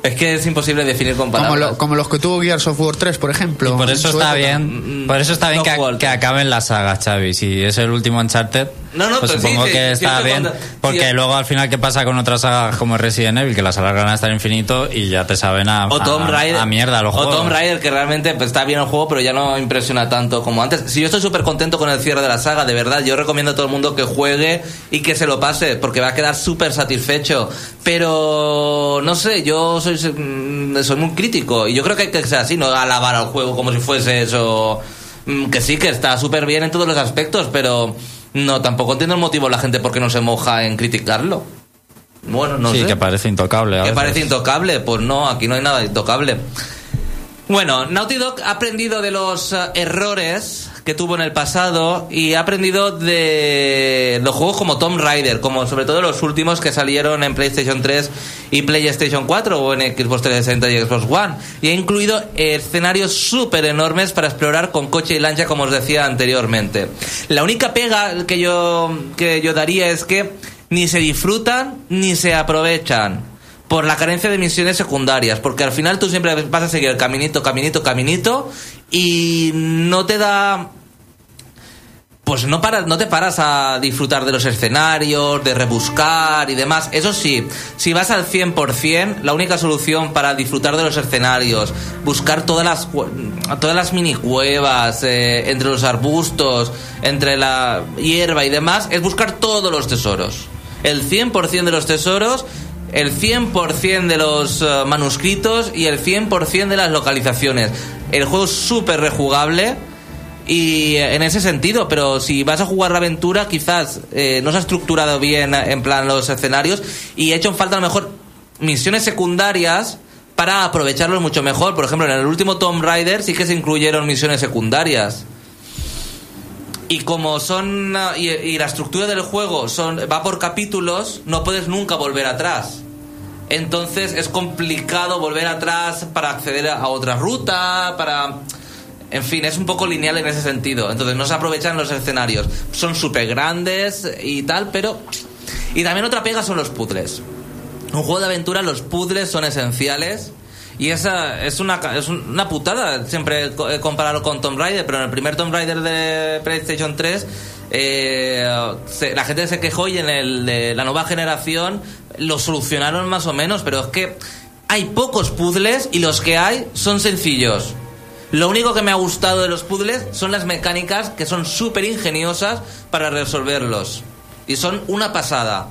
es que es imposible definir con como, lo- como los que tuvo Gears of War 3, por ejemplo. Y por eso está época. bien, por eso está bien no que, que acaben las sagas, Xavi. Si es el último Uncharted, No, no, pues pero sí, supongo sí, que sí, está bien. Porque sí. luego al final, ¿qué pasa con otras sagas como Resident Evil? Que las alargan hasta el infinito y ya te saben a, o Tomb a- a mierda los o juegos. Tomb Raider que realmente pues, está bien el juego pero ya no impresiona tanto como antes si yo estoy súper contento con el cierre de la saga de verdad yo recomiendo a todo el mundo que juegue y que se lo pase porque va a quedar súper satisfecho pero no sé yo soy mm, soy muy crítico y yo creo que hay que ser así no alabar al juego como si fuese eso mm, que sí que está súper bien en todos los aspectos pero no tampoco entiendo el motivo de la gente por qué no se moja en criticarlo bueno no sí, sé que parece intocable. a que veces. parece intocable. Pues no, aquí no hay nada intocable. Bueno, Naughty Dog ha aprendido de los eh, errores que tuvo en el pasado y ha aprendido de los juegos como Tomb Raider, como sobre todo los últimos que salieron en PlayStation 3 y PlayStation 4 o en Xbox 360 y Xbox One. Y ha incluido escenarios súper enormes para explorar con coche y lancha, como os decía anteriormente. La única pega que yo, que yo daría es que ni se disfrutan ni se aprovechan por la carencia de misiones secundarias, porque al final tú siempre vas a seguir caminito, caminito, caminito y no te da pues no paras, no te paras a disfrutar de los escenarios, de rebuscar y demás. Eso sí, si vas al 100%, la única solución para disfrutar de los escenarios, buscar todas las todas las mini cuevas eh, entre los arbustos, entre la hierba y demás, es buscar todos los tesoros. El 100% de los tesoros, el 100% de los eh, manuscritos y el 100% de las localizaciones. El juego es súper rejugable Y eh, en ese sentido, pero si vas a jugar la aventura, quizás eh, no se ha estructurado bien eh, en plan los escenarios y he hecho en falta a lo mejor misiones secundarias para aprovecharlos mucho mejor. Por ejemplo, en el último Tomb Raider sí que se incluyeron misiones secundarias. Y como son ah, y, y la estructura del juego son va por capítulos, no puedes nunca volver atrás. Entonces es complicado volver atrás para acceder a otra ruta, para en fin, es un poco lineal en ese sentido. Entonces no se aprovechan los escenarios. Son súper grandes y tal, pero y también otra pega son los puzzles. Un juego de aventura, los puzzles son esenciales. Y esa es una, es una putada siempre eh, compararlo con Tomb Raider, pero en el primer Tomb Raider de PlayStation 3 eh, la gente se quejó y en el de la nueva generación lo solucionaron más o menos, pero es que hay pocos puzzles y los que hay son sencillos. Lo único que me ha gustado de los puzzles son las mecánicas que son súper ingeniosas para resolverlos. Y son una pasada.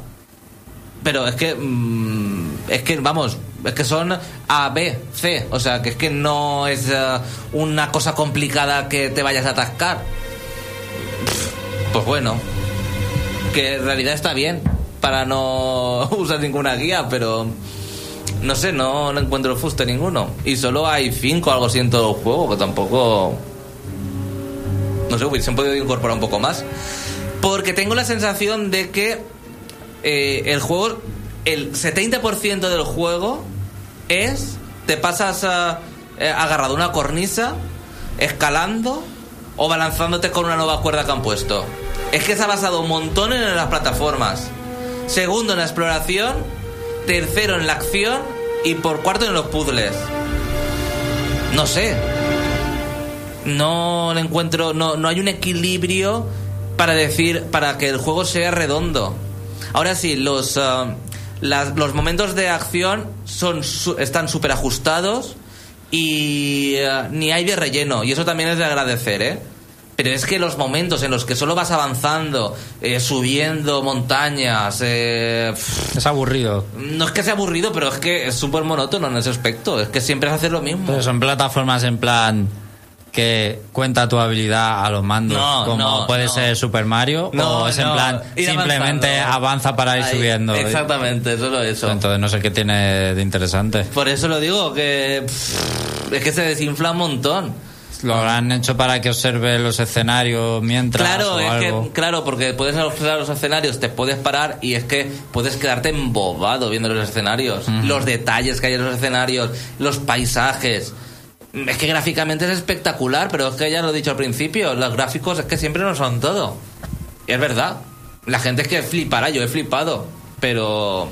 Pero es que. mm, es que, vamos. Es que son A, B, C. O sea, que es que no es eh, una cosa complicada que te vayas a atascar. Pues bueno. Que en realidad está bien. Para no [laughs] usar ninguna guía, pero. No sé, no, encuentro fuste ninguno. Y solo hay cinco o algo así en todo el juego, que tampoco. No sé, hubiesen podido incorporar un poco más. Porque tengo la sensación de que eh, el juego, el 70% del juego es. Te pasas ah, eh, agarrado a una cornisa, escalando o balanzándote con una nueva cuerda que han puesto. Es que se ha basado un montón en las plataformas. Segundo en la exploración, tercero en la acción y por cuarto en los puzzles. No sé. No le encuentro. No, no hay un equilibrio para decir. para que el juego sea redondo. Ahora sí, los. ah, los momentos de acción son su- están súper ajustados y ah, ni hay de relleno. Y eso también es de agradecer, ¿eh? Pero es que los momentos en los que solo vas avanzando, eh, subiendo montañas, eh, Es aburrido. no es que sea aburrido, pero es que es súper monótono en ese aspecto. Es que siempre haces lo mismo. Pero son plataformas en plan que cuenta tu habilidad a los mandos, No, como no, puede no. ser Super Mario, No, o es en plan simplemente avanza para ir Ahí, subiendo. Exactamente, solo eso. Entonces no sé qué tiene de interesante. Por eso lo digo, que pff, es que se desinfla un montón. Lo habrán hecho para que observe los escenarios mientras Claro, o es algo. que, claro, porque puedes observar los escenarios, te puedes parar y es que puedes quedarte embobado viendo los escenarios, los detalles que hay en los escenarios, los paisajes. Es que gráficamente es espectacular, pero es que ya lo he dicho al principio, los gráficos es que siempre no son todo. Y es verdad. La gente es que flipará, yo he flipado, pero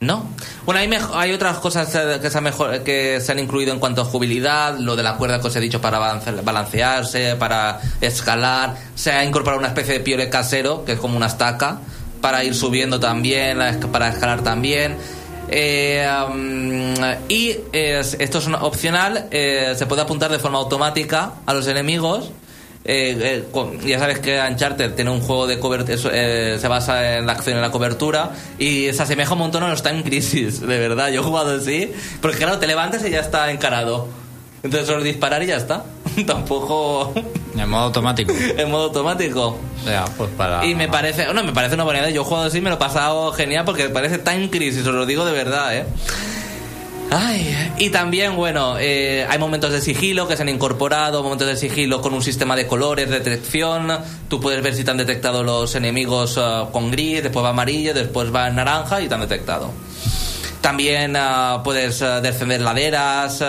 no. Bueno, hay, hay otras cosas que se, han mejor, que se han incluido en cuanto a jubilidad, lo de la cuerda que os he dicho para balance- balancearse, para escalar. Se ha incorporado una especie de piole casero, que es como una estaca, para ir subiendo también, para escalar también. Eh, um, y esto es opcional, eh, se puede apuntar de forma automática a los enemigos. Eh, eh, con- ya sabes que Uncharted tiene un juego de cobertura, se basa en la acción y la cobertura y se asemeja un montón a los Time Crisis, [laughs] de verdad. Yo he jugado así, porque claro, te levantas y ya está encarado. Entonces solo disparar y ya está. [laughs] Tampoco En modo automático. [laughs] en modo automático. Ya, pues para... Y me parece, no, me parece una buena idea. Yo he jugado así, me lo he pasado genial porque parece Time Crisis, os lo digo de verdad, ¿eh? Ay, y también, bueno, eh, hay momentos de sigilo que se han incorporado, momentos de sigilo con un sistema de colores, de detección. Tú puedes ver si te han detectado los enemigos ah, con gris, después va amarillo, después va naranja y te han detectado. También ah, puedes ah, descender laderas.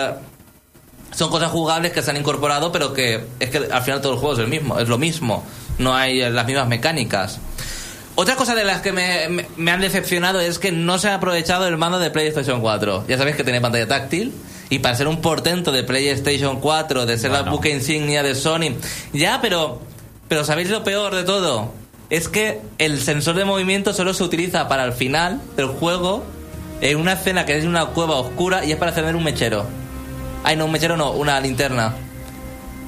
son cosas jugables que se han incorporado, pero que es que al final todo el juego es el mismo, es lo mismo. No hay las mismas mecánicas. Otra cosa de las que me, me- me han decepcionado es que no se ha aprovechado el mando de PlayStation 4. Ya sabéis que tiene pantalla táctil. Y para ser un portento de PlayStation 4, de ser la buque insignia de Sony. Ya, pero. Pero ¿sabéis lo peor de todo? Es que el sensor de movimiento solo se utiliza para el final del juego. En una escena que es una cueva oscura y es para encender un mechero. Ay, no, un mechero no, una linterna.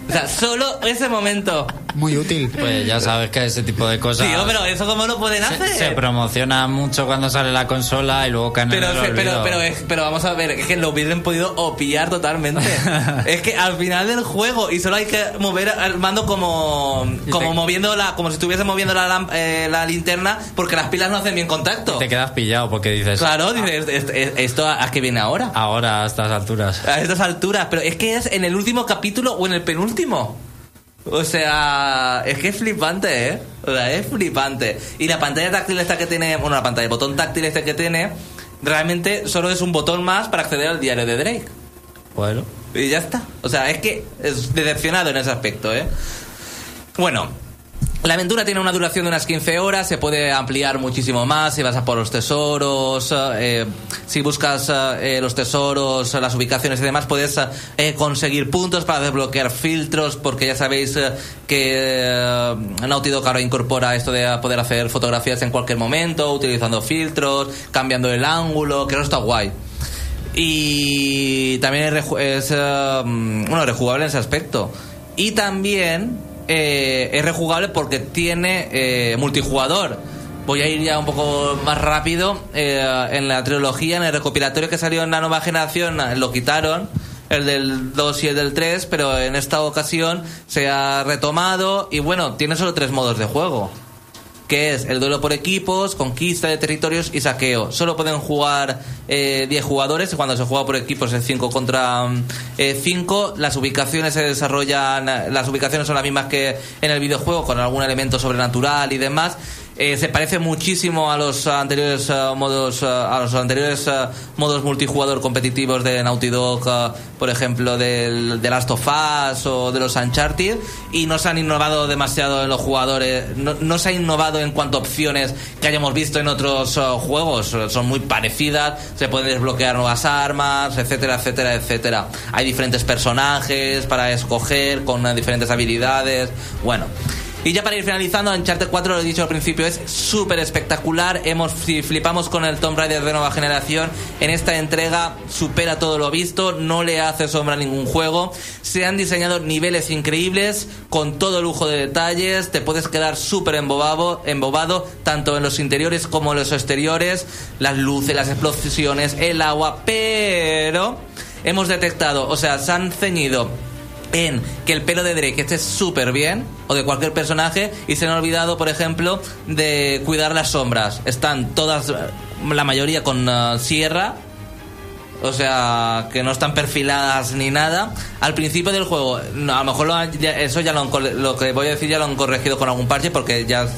O sea, solo ese momento. Muy útil. Pues ya sabes que ese tipo de cosas Tío, pero eso cómo lo pueden se, hacer. se promociona mucho cuando sale la consola y luego caen en Pero, el se- pero, pero, es- pero vamos a ver, es que lo hubiesen podido opillar totalmente. [laughs] es que al final del juego y solo hay que mover el mando como, como te- moviendo la, como si estuviese moviendo la, lamp- eh, la linterna porque las pilas no hacen bien contacto. te quedas pillado porque dices Claro, dices, "Est- est- esto a, a qué viene ahora. ahora a estas alturas. A estas alturas, pero es que es en el último capítulo o en el penúltimo. O sea, es que es flipante, ¿eh? O sea, es flipante. Y la pantalla táctil esta que tiene, bueno, la pantalla, el botón táctil este que tiene, realmente solo es un botón más para acceder al diario de Drake. Bueno, Y ya está. O sea, es que es decepcionado en ese aspecto, ¿eh? Bueno, la aventura tiene una duración de unas 15 horas, se puede ampliar muchísimo más si vas a por los tesoros, eh, si buscas eh, los tesoros, las ubicaciones y demás, puedes eh, conseguir puntos para desbloquear filtros, porque ya sabéis eh, que eh, Naughty Dog ahora incorpora esto de poder hacer fotografías en cualquier momento, utilizando filtros, cambiando el ángulo, que eso está guay. Y también es, es, eh, mm, bueno, rejugable en ese aspecto. Y también eh, es rejugable porque tiene eh, multijugador. Voy a ir ya un poco más rápido. eh, en la trilogía, en el recopilatorio que salió en la nueva generación, lo quitaron. El del 2 y el del 3, pero en esta ocasión se ha retomado y bueno, tiene solo tres modos de juego que es el duelo por equipos, conquista de territorios y saqueo. Solo pueden jugar eh, 10 jugadores y cuando se juega por equipos es 5 contra 5. las ubicaciones se desarrollan, las ubicaciones son las mismas que en el videojuego, con algún elemento sobrenatural y demás. Eh, se parece muchísimo a los anteriores eh, modos, eh, a los anteriores eh, modos multijugador competitivos de Naughty Dog, por ejemplo, del, de Last of Us o de los Uncharted, y no se han innovado demasiado en los jugadores, no, no se ha innovado en cuanto a opciones que hayamos visto en otros juegos, son muy parecidas, se pueden desbloquear nuevas armas, etcétera, etcétera, etcétera. Hay diferentes personajes para escoger con diferentes habilidades, bueno. Y ya para ir finalizando, Uncharted 4, lo he dicho al principio, es súper espectacular. Hemos, si flipamos con el Tomb Raider de nueva generación, en esta entrega supera todo lo visto, no le hace sombra a ningún juego. Se han diseñado niveles increíbles, con todo lujo de detalles, te puedes quedar súper embobado, embobado, tanto en los interiores como en los exteriores, las luces, las explosiones, el agua, pero hemos detectado, o sea, se han ceñido en que el pelo de Drake esté súper bien, o de cualquier personaje, y se han olvidado, por ejemplo, de cuidar las sombras. Están todas, la mayoría con eh, sierra, o sea, que no están perfiladas ni nada. Al principio del juego, a lo mejor eso ya lo, han lo que voy a decir ya lo han corregido con algún parche, porque ya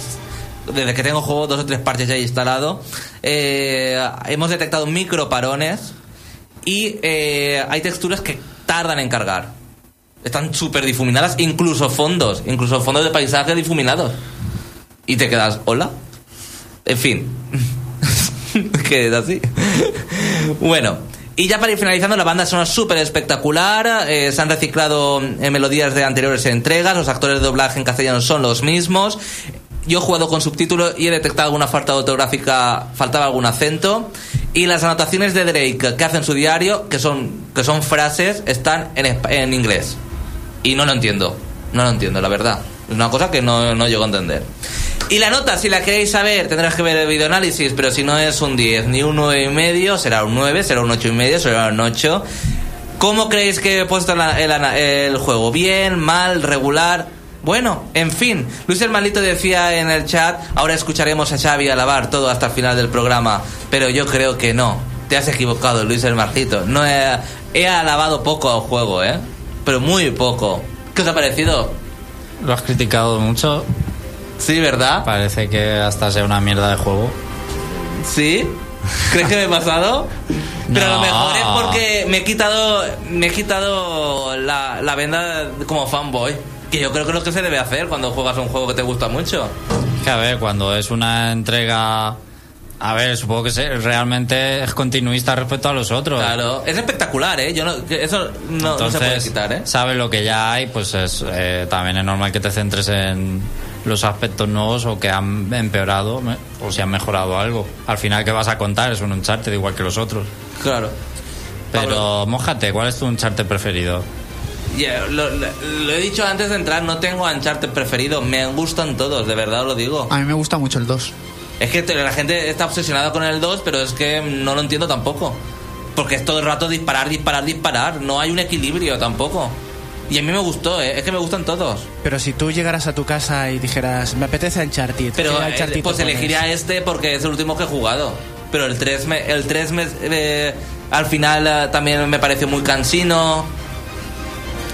desde que tengo juego dos o tres parches ya he instalado. Eh, hemos detectado microparones y eh, hay texturas que tardan en cargar. Están súper difuminadas, incluso fondos, incluso fondos de paisaje difuminados. Y te quedas, hola. En fin, [laughs] que es así. bueno, y ya para ir finalizando, la banda sonora súper espectacular. eh, se han reciclado en melodías de anteriores entregas. Los actores de doblaje en castellano son los mismos. Yo he jugado con subtítulos y he detectado alguna falta ortográfica, faltaba algún acento. Y las anotaciones de Drake que hace en su diario, que son, que son frases, están en, en inglés. Y no lo entiendo. No lo entiendo, la verdad. Es una cosa que no, no llego a entender. Y la nota, si la queréis saber, tendrás que ver el videoanálisis, pero si no es un 10 ni un 9 y medio, será un 9, será un 8 y medio, será un 8. ¿Cómo creéis que he puesto el, juego? ¿Bien? ¿Mal? ¿Regular? Bueno, en fin, Luis el Maldito decía en el chat, ahora escucharemos a Xavi alabar todo hasta el final del programa, pero yo creo que no. Te has equivocado, Luis el Maldito. No he, he alabado poco al juego, ¿eh? Pero muy poco. ¿Qué os ha parecido? Lo has criticado mucho. Sí, ¿verdad? Parece que hasta sea una mierda de juego. ¿Sí? ¿Crees que me he pasado? [laughs] Pero a lo No. mejor es porque me he quitado, me he quitado la, la venda como fanboy. Que yo creo que es lo que se debe hacer cuando juegas un juego que te gusta mucho. Que a ver, cuando es una entrega. A ver, supongo que se- realmente es continuista respecto a los otros. Claro, es espectacular, ¿eh? Yo no, eso no, no se puede quitar, ¿eh? sabes lo que ya hay, pues es, eh, también es normal que te centres en los aspectos nuevos o que han empeorado o si han mejorado algo. Al final, ¿qué vas a contar? Es un Uncharted igual que los otros. Claro. Pero, Pablo. mójate, ¿cuál es tu Uncharted preferido? Ya, lo, lo- lo he dicho antes de entrar, no tengo Uncharted preferido. Me gustan todos, de verdad os lo digo. A mí me gusta mucho el 2. Es que la gente está obsesionada con el 2, pero es que no lo entiendo tampoco. Porque es todo el rato disparar, disparar, disparar. No hay un equilibrio tampoco. Y a mí me gustó, ¿eh? es que me gustan todos. Pero si tú llegaras a tu casa y dijeras, me apetece Uncharted, Pero ¿qué eh, Uncharted pues elegiría este porque es el último que he jugado. Pero el 3, me, el 3 me, eh, al final eh, también me pareció muy cansino.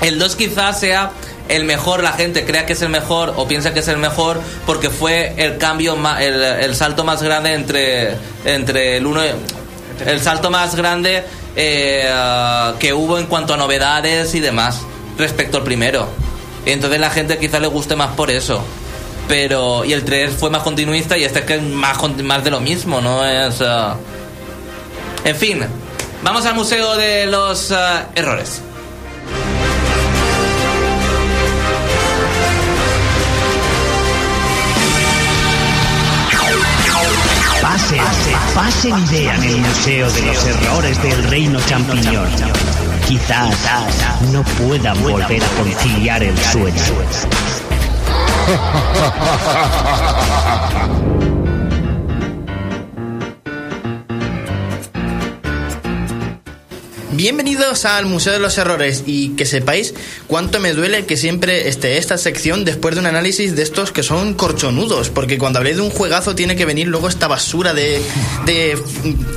El 2 quizás sea el mejor, la gente crea que es el mejor o piensa que es el mejor porque fue el cambio, el, salto más grande entre, entre el 1 el salto más grande eh, que hubo en cuanto a novedades y demás respecto al primero. Entonces la gente quizás le guste más por eso. Pero, y el 3 fue más continuista y este es que es más, más de lo mismo, ¿no? Es. ah, En fin, vamos al Museo de los ah, Errores. Pasen, pasen idea en el Museo de los Errores del Reino Champiñón. Quizás no puedan volver a conciliar el sueño. [laughs] Bienvenidos al Museo de los Errores y que sepáis cuánto me duele que siempre esté esta sección después de un análisis de estos que son corchonudos, porque cuando hablé de un juegazo tiene que venir luego esta basura de, de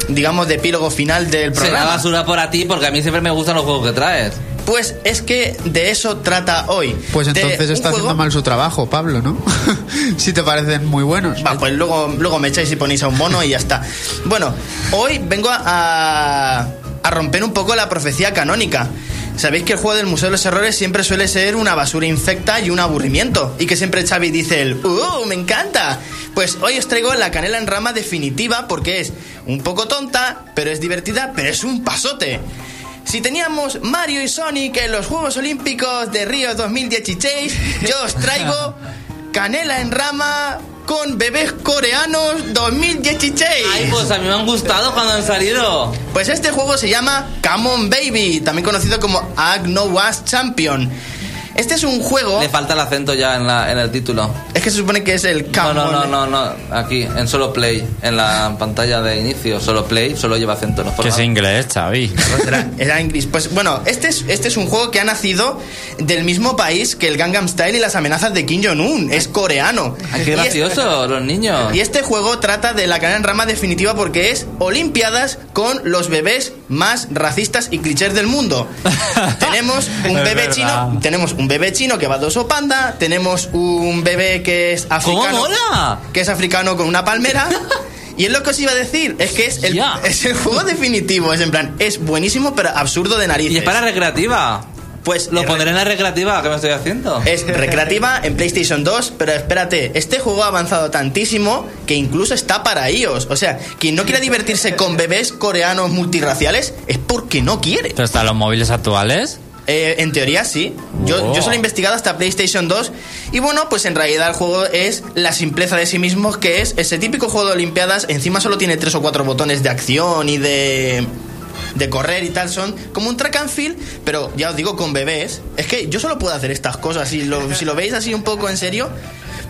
digamos, de epílogo final del Será programa. basura por a ti porque a mí siempre me gustan los juegos que traes. Pues es que de eso trata hoy. Pues entonces está juego- haciendo mal su trabajo, Pablo, ¿no? [laughs] si te parecen muy buenos. Va, pues luego, luego me echáis y ponéis a un mono y ya está. Bueno, hoy vengo a, a romper un poco la profecía canónica. Sabéis que el juego del Museo de los Errores siempre suele ser una basura infecta y un aburrimiento. Y que siempre Xavi dice el ¡Uh, me encanta! Pues hoy os traigo la canela en rama definitiva porque es un poco tonta, pero es divertida, pero es un pasote. Si teníamos Mario y Sonic en los Juegos Olímpicos de Río 2016, yo os traigo [laughs] Canela en rama con bebés coreanos 2016. Ay, pues a mí me han gustado cuando han salido. Pues este juego se llama Come On Baby, también conocido como Ag No Was Champion. Este es un juego. Le falta el acento ya en, la, en el título. Es que se supone que es el No, Come no, no, On- no, no. Aquí, en solo play. En la pantalla de inicio, solo play, solo lleva acento. No Que es inglés, Xavi. Era, era inglés. Pues bueno, este es, este es un juego que ha nacido del mismo país que el Gangnam Style y las amenazas de Kim Jong-un. Es coreano. Ay, qué Y es- gracioso, los niños. Y este juego trata de la cadena en rama definitiva porque es Olimpiadas con los bebés más racistas y clichés del mundo. [laughs] tenemos un bebé chino, tenemos un bebé chino que va de oso panda, tenemos un bebé que es ¿Cómo africano, mola? que es africano con una palmera. [laughs] Y es lo que os iba a decir, es que es el, es el juego definitivo, es en plan, es buenísimo pero absurdo de narices. Y es para recreativa. Pues Lo pondré en la recreativa que me estoy haciendo. es recreativa en PlayStation 2, pero espérate, este juego ha avanzado tantísimo que incluso está para iOS. O sea, quien no quiera divertirse con bebés coreanos multirraciales es porque no quiere. ¿Pero están los móviles actuales? Eh, en teoría sí. Yo, Oh. yo solo he investigado hasta PlayStation 2 y bueno, pues en realidad el juego es la simpleza de sí mismo, que es ese típico juego de Olimpiadas. Encima solo tiene tres o cuatro botones de acción y de de correr y tal son como un track and field, pero ya os digo con bebés. Es que yo solo puedo hacer estas cosas. Si lo, si lo veis así un poco en serio,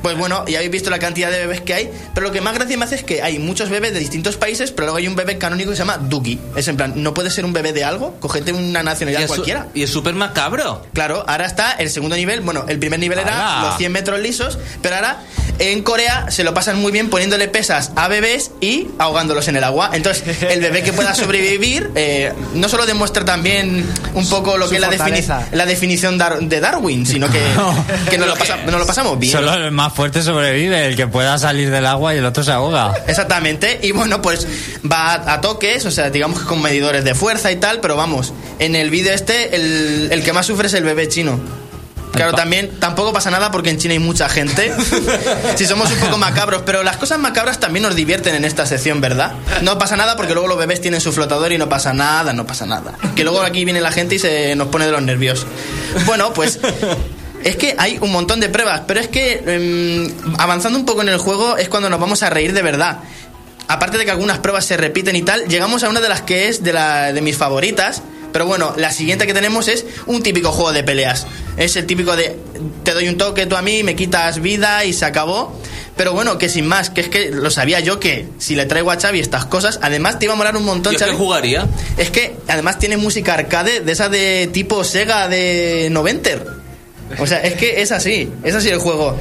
pues bueno, ya habéis visto la cantidad de bebés que hay. Pero lo que más gracia me hace es que hay muchos bebés de distintos países, pero luego hay un bebé canónico que se llama Duki. Es en plan, no puede ser un bebé de algo, cogete una nacionalidad cualquiera. y es súper macabro. Claro, ahora está el segundo nivel. Bueno, el primer nivel era los 100 metros lisos, pero ahora en Corea se lo pasan muy bien poniéndole pesas a bebés y ahogándolos en el agua. Entonces, el bebé que pueda sobrevivir eh, no solo demuestra también un poco lo Su que es la, defini- la definición dar- de Darwin, sino que, [laughs] que nos, lo pasa- nos lo pasamos bien. Solo el más fuerte sobrevive, el que pueda salir del agua y el otro se ahoga. Exactamente, y bueno, pues va a, a toques, o sea, digamos que con medidores de fuerza y tal, pero vamos, en el vídeo este, el, el que más sufre es el bebé chino. Claro, también tampoco pasa nada porque en China hay mucha gente. [laughs] si somos un poco macabros, pero las cosas macabras también nos divierten en esta sección, ¿verdad? No pasa nada porque luego los bebés tienen su flotador y no pasa nada, no pasa nada. Que luego aquí viene la gente y se nos pone de los nervios. Bueno, pues es que hay un montón de pruebas, pero es que em, avanzando un poco en el juego es cuando nos vamos a reír de verdad. Aparte de que algunas pruebas se repiten y tal, llegamos a una de las que es de, la, de mis favoritas, Pero bueno, la siguiente que tenemos es un típico juego de peleas. Es el típico de te doy un toque tú a mí, me quitas vida y se acabó. Pero bueno, que sin más, que es que lo sabía yo que si le traigo a Xavi estas cosas, además te iba a molar un montón, ¿Yo qué Xavi. jugaría? Es que además tiene música arcade de esa de tipo Sega de Noventer. O sea, es que es así, es así el juego.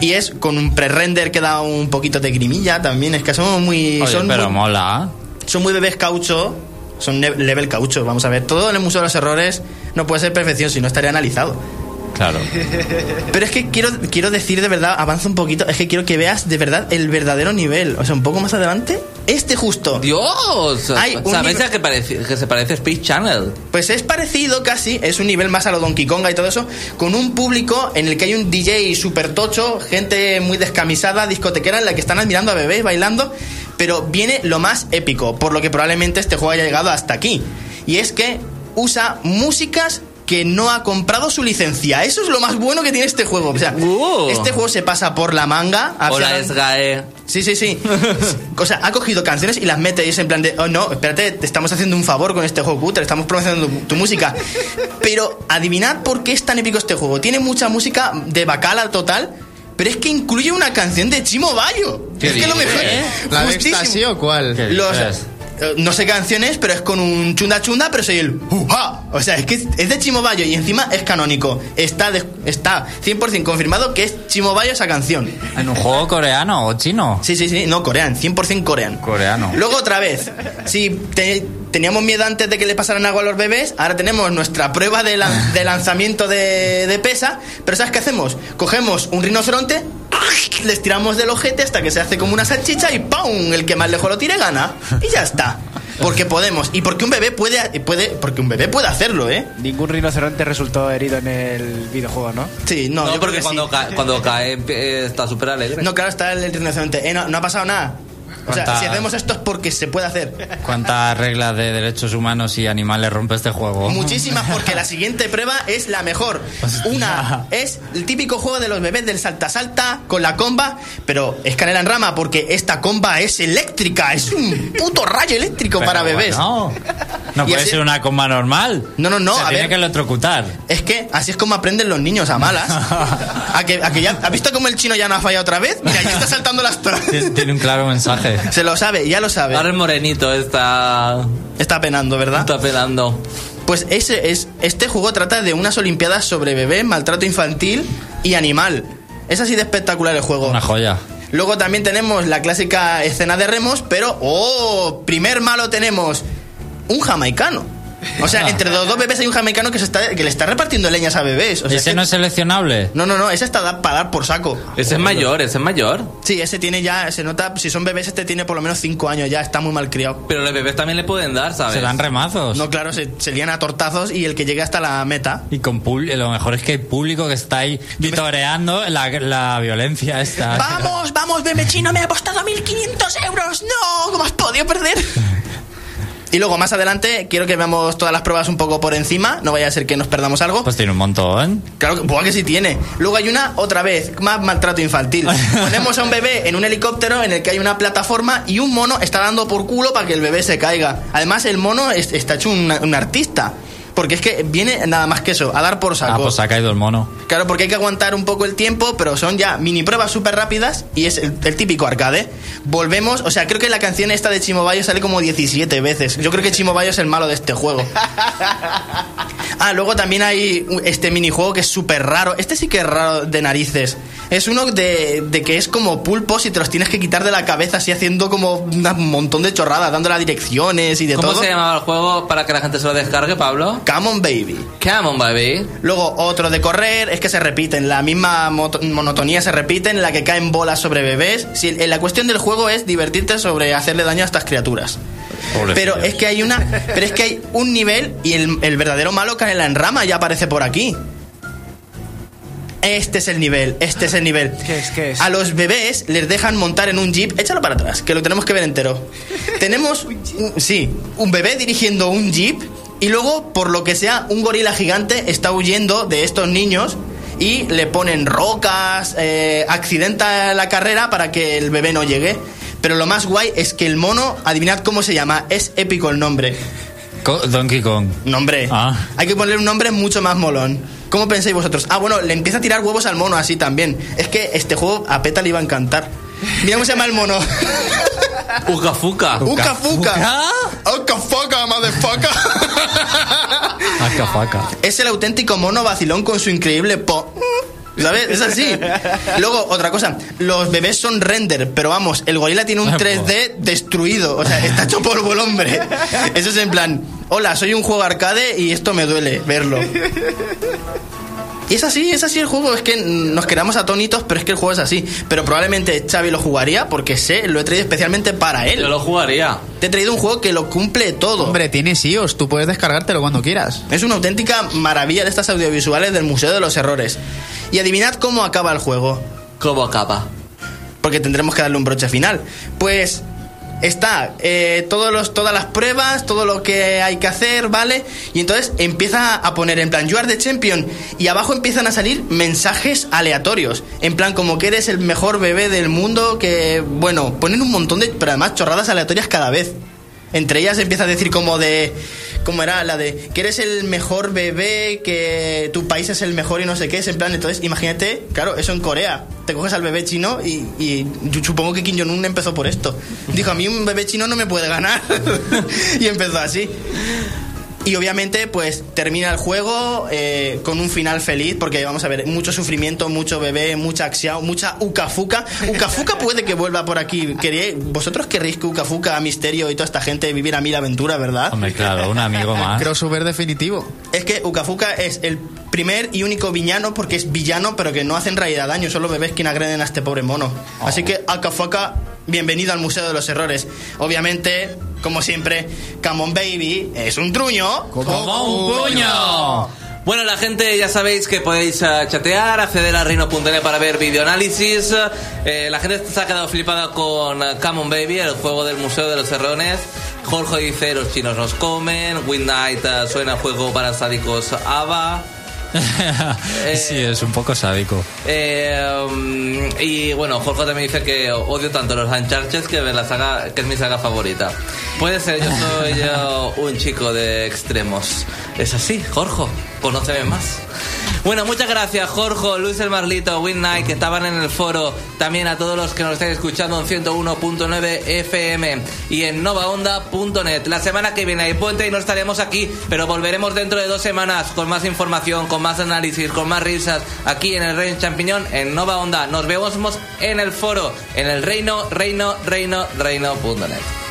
Y es con un pre-render que da un poquito de grimilla también. Es que somos muy. Oye, son, pero muy mola. son muy bebés caucho. Son level caucho. Vamos a ver, todo en el Museo de los Errores no puede ser perfección si no estaría analizado. Claro. [laughs] Pero es que quiero, quiero decir de verdad, avanza un poquito, es que quiero que veas de verdad el verdadero nivel. O sea, un poco más adelante, este justo. Dios, Hay un ¿sabes libro- a que, parece, que se parece a Space Channel? Pues es parecido casi, es un nivel más a lo Donkey Konga y todo eso, con un público en el que hay un DJ super tocho, gente muy descamisada, discotequera, en la que están admirando a bebés bailando, pero viene lo más épico, por lo que probablemente este juego haya llegado hasta aquí. Y es que usa músicas que no ha comprado su licencia. Eso es lo más bueno que tiene este juego. O sea, Uh. este juego se pasa por la manga. Hola, Gae. Sí, sí, sí. [laughs] O sea, ha cogido canciones y las mete y es en plan de, oh no, espérate, te estamos haciendo un favor con este juego cutre, estamos promocionando tu, tu música. Pero adivinad por qué es tan épico este juego. Tiene mucha música de bacala total, pero es que incluye una canción de Chimo Bayo. ¿Qué Es que lo mejor. ¿La de. Ecstasy o cuál? ¿Qué Los- eh, no sé canciones, pero es con un chunda chunda, pero soy el ¡Uja! O sea, es que es de Chimo Bayo y encima es canónico. Está, de- está 100% confirmado que es Chimo Bayo esa canción. ¿En un juego coreano o chino? Sí, sí, sí, no, coreano, 100% coreano. Coreano. Luego otra vez, si te- teníamos miedo antes de que le pasaran agua a los bebés, ahora tenemos nuestra prueba de, lan- de lanzamiento de, de pesa, pero ¿sabes qué hacemos? Cogemos un rinoceronte, les tiramos del ojete hasta que se hace como una salchicha y ¡pum! El que más lejos lo tire gana. Y ya está. Porque podemos. Y porque un bebé puede, puede porque un bebé puede hacerlo, ¿eh? Ningún rinoceronte resultó herido en el videojuego, ¿no? Sí, no, No, yo creo porque que cuando, sí. cae, cuando cae eh, está súper alegre. No, claro, está el, el rinoceronte. Eh, no, no ha pasado nada. O sea, ¿Cuánta- si hacemos esto es porque se puede hacer. ¿Cuántas reglas de derechos humanos y animales rompe este juego? Muchísimas, porque la siguiente prueba es la mejor. Una es el típico juego de los bebés del salta-salta con la comba, pero es canela en rama, porque esta comba es eléctrica, es un puto rayo eléctrico Pero para bebés. bueno, no puede así- ser una comba normal. No, no, no, Se a tiene ver. que electrocutar. Es que así es como aprenden los niños a malas. [laughs] ¿A que, a que ya, ¿Has visto cómo el chino ya no ha fallado otra vez? Mira, ya está saltando las torres. Tiene un claro mensaje. [laughs] Se lo sabe, ya lo sabe. Ahora el morenito está, Está penando, ¿verdad? está pelando. Pues ese es este juego trata de unas olimpiadas sobre bebés, maltrato infantil y animal. Es así de espectacular el juego. Una joya. Luego también tenemos la clásica escena de remos, pero oh, primer malo tenemos un jamaicano. O sea, entre los dos bebés hay un jamaicano que se está que le está repartiendo leñas a bebés. O sea, ¿Ese que- no es seleccionable? no, no, no, ese está da- para dar por saco. Ese es mayor, ese es mayor. Sí, ese tiene ya, se nota, si son bebés, este tiene por lo menos 5 años ya, está muy mal criado. Pero los bebés también le pueden dar, ¿sabes? Se dan remazos. No, claro, se, se lían a tortazos y el que llegue hasta la meta. Y con público, lo mejor es que hay público que está ahí vitoreando la, la violencia esta. ¡Vamos, vamos, bebé chino! ¡Me ha apostado 1.500 euros! ¡No! ¿Cómo has podido perder? [laughs] Y luego más adelante quiero que veamos todas las pruebas un poco por encima, no vaya a ser que nos perdamos algo. Pues tiene un montón. Claro que, buah, que sí tiene. Luego hay una, otra vez, más maltrato infantil. [laughs] Ponemos a un bebé en un helicóptero en el que hay una plataforma y un mono está dando por culo para que el bebé se caiga. Además, el mono es- está hecho un, un artista. Porque es que viene nada más que eso, a dar por saco. Ah, pues se ha caído el mono. Claro, porque hay que aguantar un poco el tiempo, pero son ya mini pruebas súper rápidas y es el, el típico arcade. Volvemos, o sea, creo que la canción esta de Chimo Bayo sale como 17 veces. Yo creo que Chimo Bayo es el malo de este juego. [laughs] Ah, luego también hay este minijuego que es súper raro. Este sí que es raro de narices. Es uno de, de que es como pulpos y te los tienes que quitar de la cabeza así haciendo como un montón de chorradas, dando las direcciones y de ¿Cómo todo. se llamaba el juego para que la gente se lo descargue, Pablo? Come on, baby. Come on, baby. Luego otro de correr, es que se repiten, la misma monotonía se repite en la que caen bolas sobre bebés. Si, en la cuestión del juego es divertirte sobre hacerle daño a estas criaturas. Pero es que hay una, pero es que hay un nivel y el, el verdadero malo cae en la enrama ya aparece por aquí. Este es el nivel, este es el nivel. ¿Qué es, qué es? A los bebés les dejan montar en un jeep, échalo para atrás, que lo tenemos que ver entero. [laughs] tenemos, un- sí, un bebé dirigiendo un jeep y luego, por lo que sea, un gorila gigante está huyendo de estos niños y le ponen rocas, eh, accidenta la carrera para que el bebé no llegue. Pero lo más guay es que el mono, adivinad cómo se llama, es épico el nombre. Donkey Kong. Nombre. Ah. Hay que ponerle un nombre mucho más molón. ¿Cómo pensáis vosotros? Ah, bueno, le empieza a tirar huevos al mono así también. Es que este juego a Peta le iba a encantar. Mira cómo se llama el mono. Uka Fuka. Uka Fuka. Uka Fuka, motherfucker. Aca, faca. es el auténtico mono vacilón con su increíble po. ¿Sabes? Es así. Luego, otra cosa. Los bebés son render, pero vamos, el gorila tiene un 3D destruido. O sea, está hecho polvo el hombre. Eso es en plan, hola, soy un juego arcade y esto me duele verlo. Y es así, es así el juego. Es que nos quedamos atónitos, pero es que el juego es así. Pero probablemente Xavi lo jugaría porque sé, lo he traído especialmente para él. Yo lo jugaría. Te he traído un juego que lo cumple todo. Hombre, tienes iOS, tú puedes descargártelo cuando quieras. Es una auténtica maravilla de estas audiovisuales del Museo de los Errores. Y adivinad cómo acaba el juego. ¿Cómo acaba? Porque tendremos que darle un broche final. Pues está eh, todos los, todas las pruebas, todo lo que hay que hacer, ¿vale? Y entonces empieza a poner en plan, you are the champion. Y abajo empiezan a salir mensajes aleatorios. En plan, como que eres el mejor bebé del mundo, que, bueno, ponen un montón de, pero además chorradas aleatorias cada vez. Entre ellas empieza a decir como de... ¿Cómo era? La de que eres el mejor bebé, que tu país es el mejor y no sé qué. Es en plan, entonces imagínate, claro, eso en Corea. Te coges al bebé chino y, y yo supongo que Kim Jong-un empezó por esto. Dijo, a mí un bebé chino no me puede ganar. [laughs] y empezó así. Y obviamente, pues termina el juego eh, con un final feliz, porque vamos a ver, mucho sufrimiento, mucho bebé, mucha acción, mucha ucafuca. Ucafuca [laughs] puede que vuelva por aquí. ¿Queréis- ¿Vosotros querréis que Ucafuca, Misterio y toda esta gente viviera mil aventuras, verdad? Hombre, claro, un amigo [laughs] más. Crossover definitivo. Es que Ukafuka es el primer y único villano, porque es villano, pero que no hace en realidad daño, solo bebés quien agreden a este pobre mono. Así que Ukafuka, bienvenido al Museo de los Errores. Obviamente, como siempre, Come on Baby es un truño. ¡Como un puño! Bueno, la gente ya sabéis que podéis eh, chatear, acceder a reino.net para ver videoanálisis. Eh, la gente se ha quedado flipada con eh, Come On Baby, el juego del Museo de los Errones. Jorge dice, los chinos nos comen. Midnight eh, suena juego para sádicos ABBA. [laughs] sí, es un poco sádico. Eh, um, y bueno, Jorge también dice que odio tanto los Uncharted que, me la saga, que es mi saga favorita. Puede ser, yo soy [laughs] yo un chico de extremos. Es así, Jorge, conóceme más. Bueno, muchas gracias, Jorge, Luis el Marlito, Win Night, que estaban en el foro. También a todos los que nos estáis escuchando en 101.9 FM y en novaonda.net. La semana que viene hay puente y no estaremos aquí, pero volveremos dentro de dos semanas con más información, con más análisis, con más risas, aquí en el Reino Champiñón, en Nova Onda. Nos vemos en el foro, en el reino, reino, reino, reino.net.